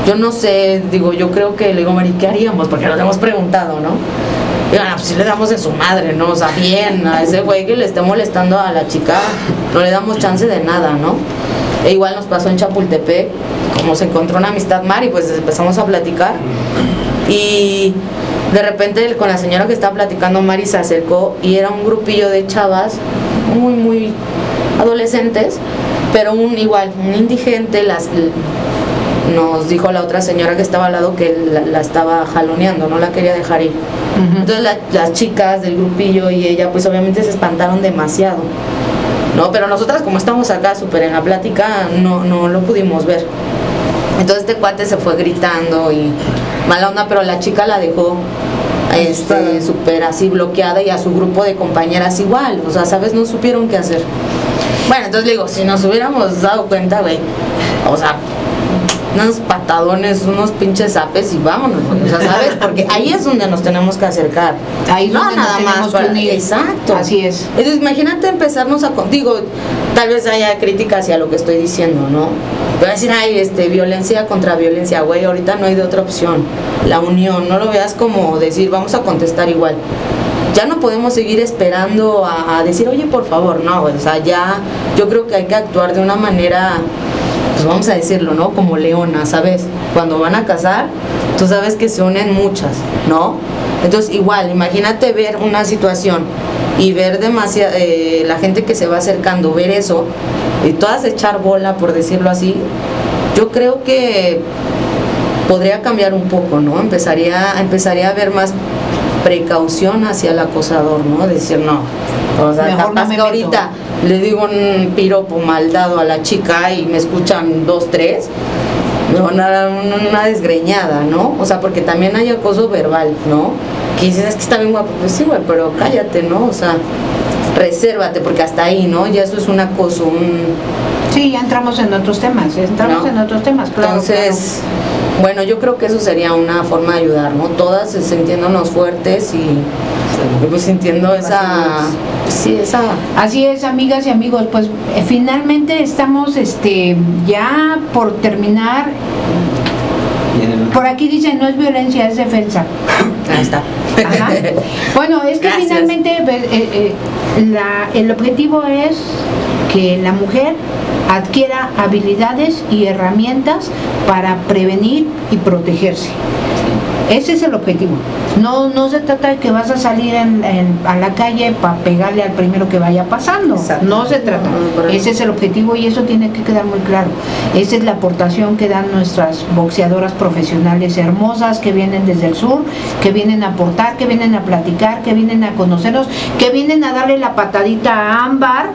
Speaker 3: Yo no sé, digo, yo creo que le digo, Mari, ¿qué haríamos? Porque nos hemos preguntado, ¿no? Y bueno, pues sí le damos en su madre, ¿no? O sea, bien, a ese güey que le esté molestando a la chica, no le damos chance de nada, ¿no? E igual nos pasó en Chapultepec, como se encontró una amistad Mari, pues empezamos a platicar. Y de repente con la señora que estaba platicando, Mari se acercó y era un grupillo de chavas muy, muy adolescentes, pero un igual, un indigente, las nos dijo la otra señora que estaba al lado que la, la estaba jaloneando, no la quería dejar ir. Entonces la- las chicas del grupillo y ella pues obviamente se espantaron demasiado. No, pero nosotras como estamos acá súper en la plática no, no lo pudimos ver. Entonces este cuate se fue gritando y mala onda, pero la chica la dejó este súper así bloqueada y a su grupo de compañeras igual, o sea, sabes, no supieron qué hacer. Bueno, entonces le digo, si nos hubiéramos dado cuenta, güey, o sea, unos patadones, unos pinches zapes y vámonos, o sea, ¿sabes? Porque ahí es donde nos tenemos que acercar.
Speaker 1: Ahí
Speaker 3: no
Speaker 1: donde nos
Speaker 3: nada
Speaker 1: tenemos
Speaker 3: más
Speaker 1: que
Speaker 3: para-
Speaker 1: unir.
Speaker 3: Exacto.
Speaker 1: Así es.
Speaker 3: Entonces, imagínate empezarnos a digo, tal vez haya crítica hacia lo que estoy diciendo, ¿no? Voy a decir, ay, este, violencia contra violencia, güey, ahorita no hay de otra opción. La unión, no lo veas como decir, vamos a contestar igual. Ya no podemos seguir esperando a, a decir, oye, por favor, no, o sea, ya yo creo que hay que actuar de una manera, pues vamos a decirlo, ¿no? Como leona, ¿sabes? Cuando van a casar, tú sabes que se unen muchas, ¿no? Entonces, igual, imagínate ver una situación y ver demasiada, la gente que se va acercando, ver eso, y todas echar bola, por decirlo así, yo creo que podría cambiar un poco, ¿no? Empezaría, empezaría a haber más precaución hacia el acosador, ¿no? Decir, no, o sea,
Speaker 1: Mejor no
Speaker 3: capaz que ahorita le digo un piropo maldado a la chica y me escuchan dos, tres, un- una desgreñada, ¿no? O sea, porque también hay acoso verbal, ¿no? Que dices, es que está bien guapo, pues sí, güey, pero cállate, ¿no? O sea, resérvate, porque hasta ahí, ¿no? Ya eso es un acoso, un...
Speaker 1: Sí, ya entramos en otros temas, entramos
Speaker 3: ¿No?
Speaker 1: en otros temas, claro.
Speaker 3: Entonces, bueno, yo creo que eso sería una forma de ayudar, ¿no? Todas sintiéndonos fuertes y, y pues sintiendo esa, sí, esa
Speaker 1: Así es, amigas y amigos, pues eh, finalmente estamos este ya por terminar. Por aquí dicen no es violencia, es defensa.
Speaker 3: Ahí está.
Speaker 1: Ajá. Bueno, es que
Speaker 3: Gracias.
Speaker 1: finalmente eh, eh, la- el objetivo es que la mujer adquiera habilidades y herramientas para prevenir y protegerse. Ese es el objetivo. No, no se trata de que vas a salir en- en- a la calle para pegarle al primero que vaya pasando. No se trata. Ese es el objetivo y eso tiene que quedar muy claro. Esa es la aportación que dan nuestras boxeadoras profesionales hermosas que vienen desde el sur, que vienen a aportar, que vienen a platicar, que vienen a conocernos, que vienen a darle la patadita a Ámbar,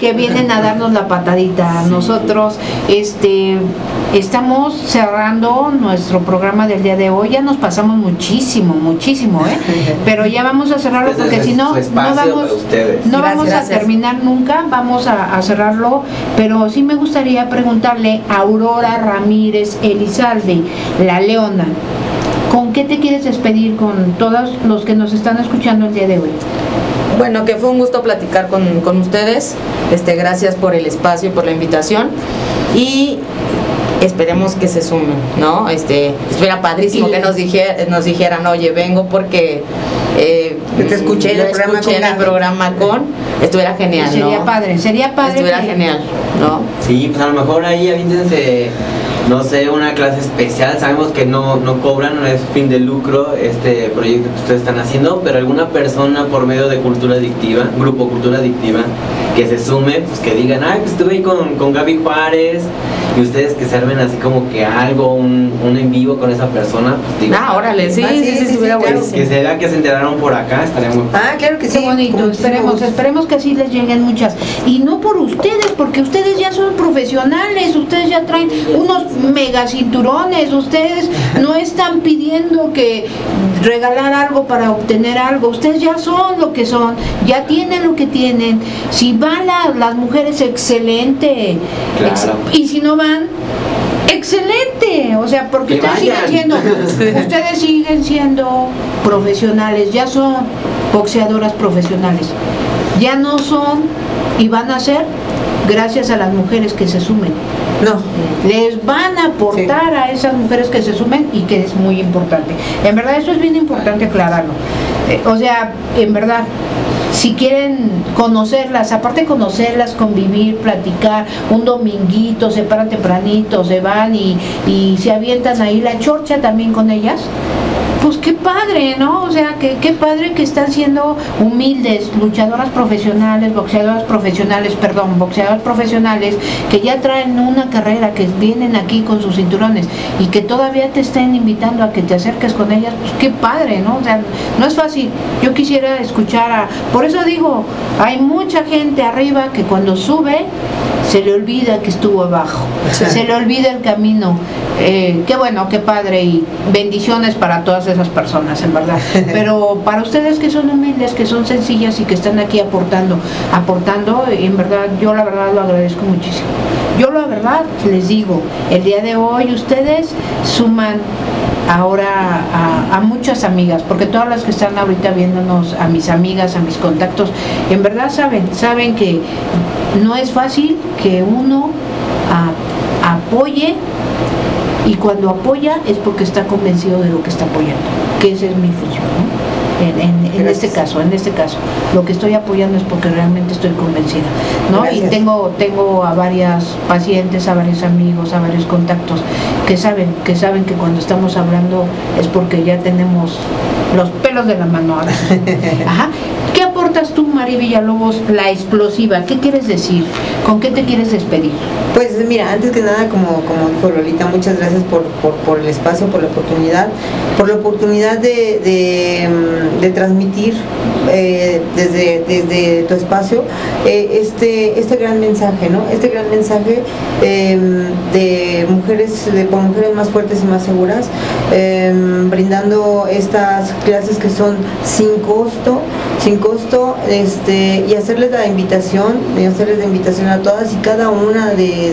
Speaker 1: que vienen a darnos la patadita a nosotros. Este, estamos cerrando nuestro programa del día de hoy. Ya nos pasamos muchísimo, muchísimo, ¿eh? Pero ya vamos a cerrarlo porque si no, no vamos,
Speaker 6: para ustedes.
Speaker 1: no
Speaker 6: Gracias,
Speaker 1: vamos a terminar nunca. Vamos a, a cerrarlo. Pero sí me gustaría preguntarle a Aurora Ramírez Elizalde, la Leona. ¿Con qué te quieres despedir con todos los que nos están escuchando el día de hoy?
Speaker 3: Bueno, que fue un gusto platicar con, con ustedes. Este, gracias por el espacio, por la invitación. Y esperemos que se sumen, ¿no? Este, estuviera padrísimo
Speaker 2: Y-
Speaker 3: que nos, dijera, nos dijeran, oye, vengo porque eh,
Speaker 2: Que te escuché el programa
Speaker 3: escuché
Speaker 2: con
Speaker 3: en el
Speaker 2: Gaby".
Speaker 3: programa con, estuviera genial,
Speaker 1: Sería
Speaker 3: ¿no?
Speaker 1: padre, sería padre.
Speaker 3: Estuviera
Speaker 1: que-
Speaker 3: genial, ¿no?
Speaker 6: Sí, pues a lo mejor ahí avíntense, no sé, una clase especial. Sabemos que no, no cobran, no es fin de lucro este proyecto que ustedes están haciendo, pero alguna persona por medio de Cultura Adictiva, Grupo Cultura Adictiva, que se sume, pues que digan, ay, pues estuve ahí con, con Gaby Juárez, y ustedes que se armen así como que algo, un, un en vivo con esa persona, pues digan.
Speaker 3: Ah, órale, sí,
Speaker 2: Ah, sí,
Speaker 3: sí, sí,
Speaker 2: sí,
Speaker 3: sí.
Speaker 6: Que se vea que se enteraron por acá, estaría muy
Speaker 2: Ah, claro que sí.
Speaker 1: Qué bonito, esperemos, esperemos que así les lleguen muchas. Y no por ustedes, porque ustedes ya son profesionales, ustedes ya traen unos mega cinturones, ustedes no están pidiendo que regalar algo para obtener algo, ustedes ya son lo que son, ya tienen lo que tienen. Si van la- las mujeres, excelente.
Speaker 6: Claro.
Speaker 1: Ex- y si no van, excelente. O sea, porque
Speaker 6: Que
Speaker 1: ustedes siguen siendo, ustedes siguen siendo profesionales, ya son boxeadoras profesionales. Ya no son y van a ser gracias a las mujeres que se sumen.
Speaker 2: No.
Speaker 1: Les van a aportar a esas mujeres que se sumen y que es muy importante. En verdad eso es bien importante aclararlo. Eh, o sea, en verdad, si quieren conocerlas, aparte de conocerlas, convivir, platicar, un dominguito, se paran tempranito, se van y, y se avientan ahí la chorcha también con ellas, pues qué padre, ¿no? O sea, que, qué padre que están siendo humildes, luchadoras profesionales, boxeadoras profesionales, perdón, boxeadoras profesionales, que ya traen una carrera, que vienen aquí con sus cinturones y que todavía te estén invitando a que te acerques con ellas, pues qué padre, ¿no? O sea, no es fácil. Yo quisiera escuchar a... Por eso digo, hay mucha gente arriba que cuando sube se le olvida que estuvo abajo, se le olvida el camino. Eh, qué bueno, qué padre y bendiciones para todas esas personas, en verdad. Pero para ustedes que son humildes, que son sencillas y que están aquí aportando, aportando, en verdad, yo la verdad lo agradezco muchísimo. Yo la verdad les digo, el día de hoy ustedes suman ahora a, a muchas amigas, porque todas las que están ahorita viéndonos, a mis amigas, a mis contactos, en verdad saben, saben que no es fácil que uno a- apoye y cuando apoya es porque está convencido de lo que está apoyando, que esa es mi función, ¿no? En, en- en este caso, en este caso, lo que estoy apoyando es porque realmente estoy convencida, ¿no? Y tengo, tengo a varias pacientes, a varios amigos, a varios contactos que saben, que saben que cuando estamos hablando es porque ya tenemos los pelos de la mano. ahora. Ajá. ¿Qué aportas tú, María Villalobos, la explosiva? ¿Qué quieres decir? ¿Con qué te quieres despedir?
Speaker 2: Pues mira, antes que nada, como, como dijo Lolita, muchas gracias por, por, el espacio, por la oportunidad, por la oportunidad de, de, mm, transmitir eh, desde, desde tu espacio eh, este, este gran mensaje, ¿no? Este gran mensaje eh, de mujeres, de por mujeres más fuertes y más seguras, eh, brindando estas clases que son sin costo, sin costo este, y hacerles la invitación, y hacerles la invitación a todas y cada una de-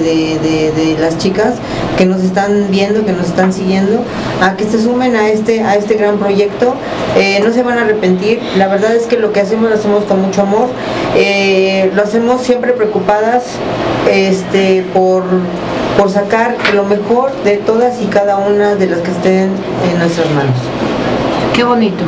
Speaker 2: de las chicas que nos están viendo, que nos están siguiendo, a que se sumen a este, a este gran proyecto. Eh, no se van a arrepentir, la verdad es que lo que hacemos lo hacemos con mucho amor, Eh, lo hacemos siempre preocupadas este, por, por sacar lo mejor de todas y cada una de las que estén en nuestras manos.
Speaker 1: Qué bonito,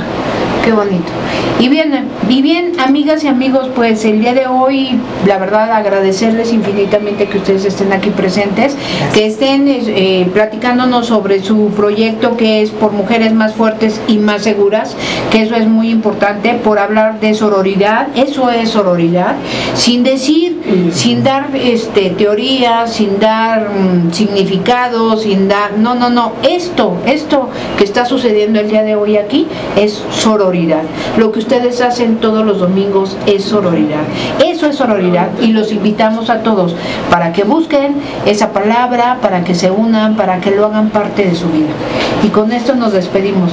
Speaker 1: qué bonito. Y bien, y bien, amigas y amigos, pues el día de hoy, la verdad, agradecerles infinitamente que ustedes estén aquí presentes, que estén eh, platicándonos sobre su proyecto que es por mujeres más fuertes y más seguras, que eso es muy importante, por hablar de sororidad, eso es sororidad, sin decir, sin dar este teorías, sin dar mm, significados, sin dar, no, no, no, esto, esto que está sucediendo el día de hoy aquí es sororidad. Lo que ustedes hacen todos los domingos es sororidad. Eso es sororidad y los invitamos a todos para que busquen esa palabra, para que se unan, para que lo hagan parte de su vida. Y con esto nos despedimos.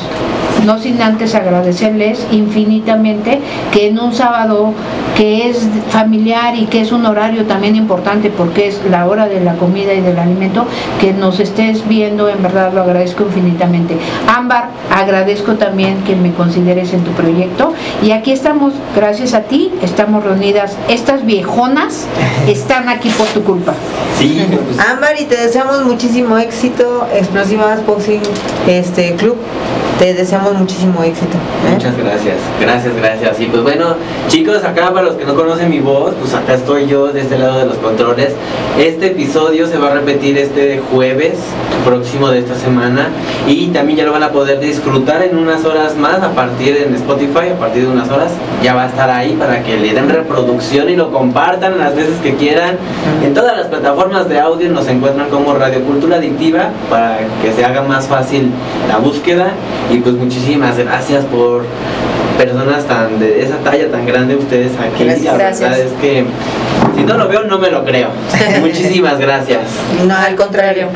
Speaker 1: No sin antes agradecerles infinitamente que en un sábado que es familiar y que es un horario también importante porque es la hora de la comida y del alimento, que nos estés viendo, en verdad lo agradezco infinitamente. Ámbar, agradezco también que me consideres en tu proyecto y aquí estamos, gracias a ti, estamos reunidas. Estas viejonas están aquí por tu culpa.
Speaker 6: Sí,
Speaker 2: Ámbar, y te deseamos muchísimo éxito, Explosivas Boxing este, Club. Te deseamos muchísimo éxito. ¿eh?
Speaker 6: Muchas gracias, gracias, gracias. Y pues bueno, chicos, acá para los que no conocen mi voz, pues acá estoy yo de este lado de los controles. Este episodio se va a repetir este jueves próximo de esta semana y también ya lo van a poder disfrutar en unas horas más a partir en Spotify, a partir de unas horas ya va a estar ahí para que le den reproducción y lo compartan las veces que quieran. En todas las plataformas de audio nos encuentran como Radio Cultura Adictiva para que se haga más fácil la búsqueda y pues muchísimas gracias por personas tan de esa talla tan grande ustedes aquí.
Speaker 2: Gracias.
Speaker 6: La verdad
Speaker 3: Gracias.
Speaker 6: es que si no lo veo no me lo creo. Muchísimas gracias.
Speaker 2: No, al contrario.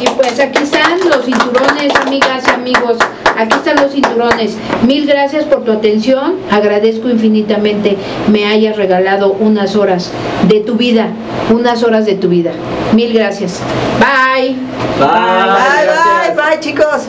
Speaker 1: Y pues aquí están los cinturones, amigas y amigos. Aquí están los cinturones. Mil gracias por tu atención. Agradezco infinitamente me hayas regalado unas horas de tu vida. Unas horas de tu vida. Mil gracias. Bye.
Speaker 6: Bye.
Speaker 2: Bye,
Speaker 6: gracias.
Speaker 2: bye, bye, chicos.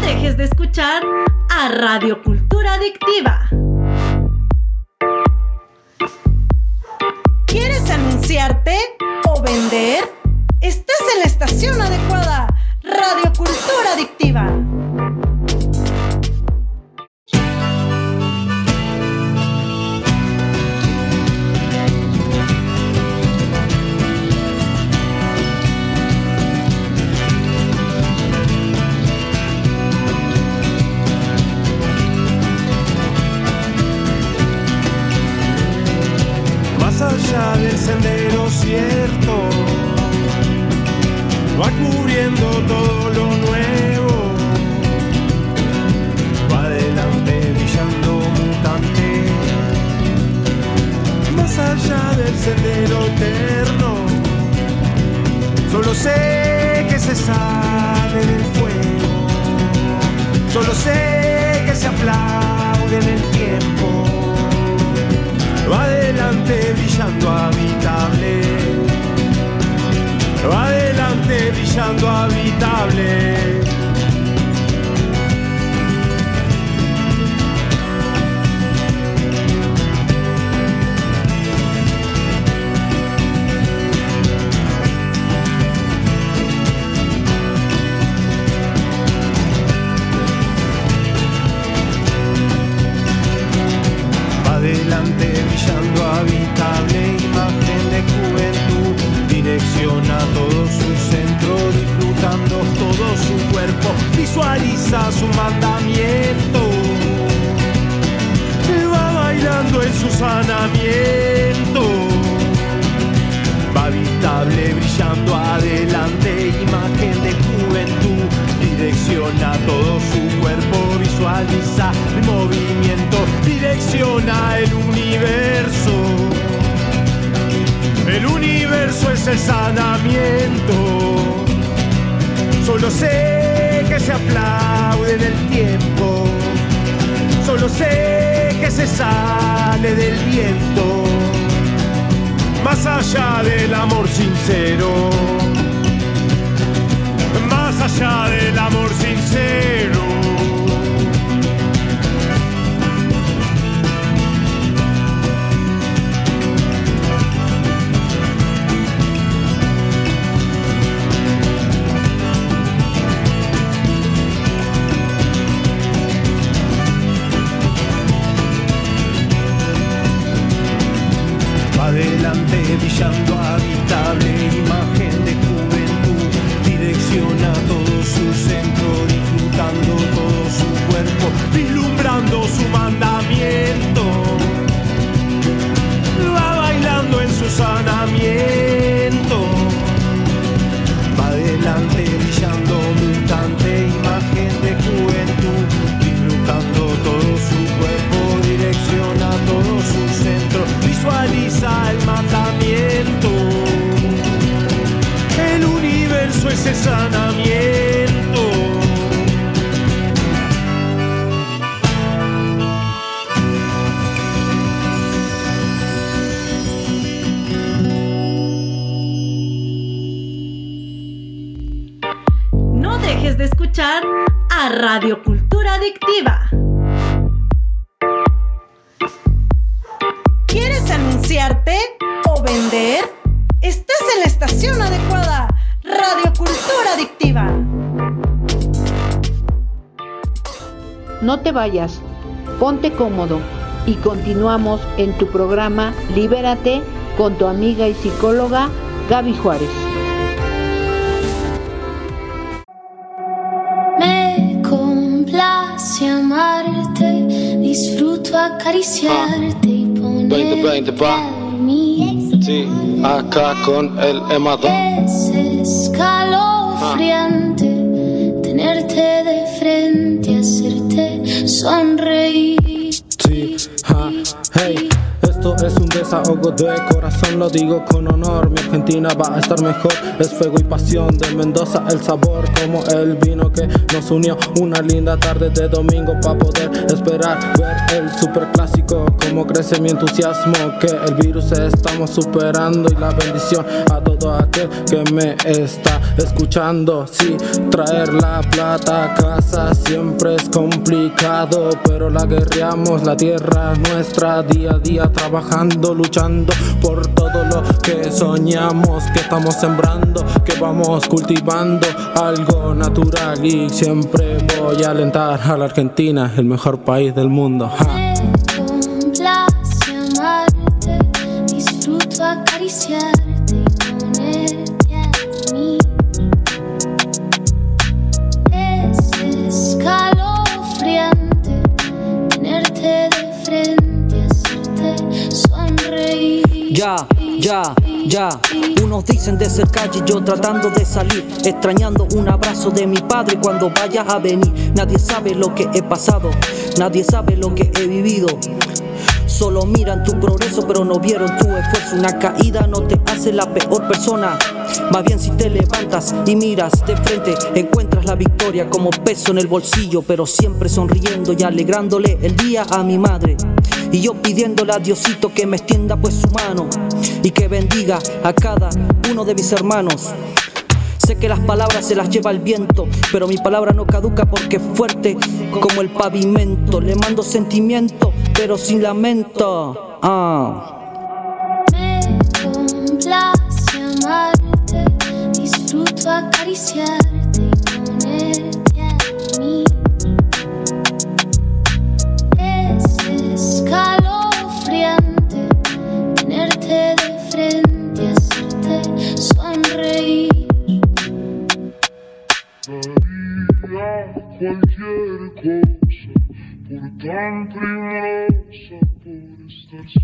Speaker 4: dejes de escuchar a Radio Cultura Adictiva. ¿Quieres anunciarte o vender? Estás en la estación adecuada. Radio Cultura Adictiva.
Speaker 10: Allá del sendero cierto,
Speaker 4: Estás en la estación adecuada. Radio Cultura Adictiva.
Speaker 1: No te vayas, ponte cómodo y continuamos en tu programa Libérate con tu amiga y psicóloga Gaby Juárez.
Speaker 11: Me complace amarte, disfruto acariciarte y
Speaker 5: 2020, pa. Sí, acá con el emador.
Speaker 11: Es escalofriante tenerte de frente, hacerte sonreír.
Speaker 5: Sí, ja, hey. Esto es un desahogo de corazón, lo digo con honor. Mi Argentina va a estar mejor. Es fuego y pasión de Mendoza, el sabor como el vino que nos unió. Una linda tarde de domingo para poder esperar ver el superclásico. Como crece mi entusiasmo, que el virus estamos superando. Y la bendición a todo aquel que me está escuchando. Sí, traer la plata a casa siempre es complicado, pero la guerreamos, la tierra nuestra día a día trabajando, luchando por todo lo que soñamos, que estamos sembrando, que vamos cultivando algo natural y siempre voy a alentar a la Argentina, el mejor país del mundo. ja.
Speaker 11: Disfruto acariciarte
Speaker 12: Ya, ya, ya. Unos dicen de ser calle, yo tratando de salir. Extrañando un abrazo de mi padre cuando vaya a venir. Nadie sabe lo que he pasado, nadie sabe lo que he vivido. Solo miran tu progreso, pero no vieron tu esfuerzo. Una caída no te hace la peor persona. Más bien si te levantas y miras de frente, encuentras la victoria como peso en el bolsillo, pero siempre sonriendo y alegrándole el día a mi madre. Y yo pidiéndole a Diosito que me extienda pues su mano y que bendiga a cada uno de mis hermanos. Sé que las palabras se las lleva el viento, pero mi palabra no caduca porque es fuerte como el pavimento. Le mando sentimiento, pero sin lamento. Ah.
Speaker 11: Disfruto acariciarte y ponerte a mí. Es escalofriante tenerte de frente, hacerte sonreír.
Speaker 13: cualquier cosa
Speaker 14: por tan primorosa, por estar.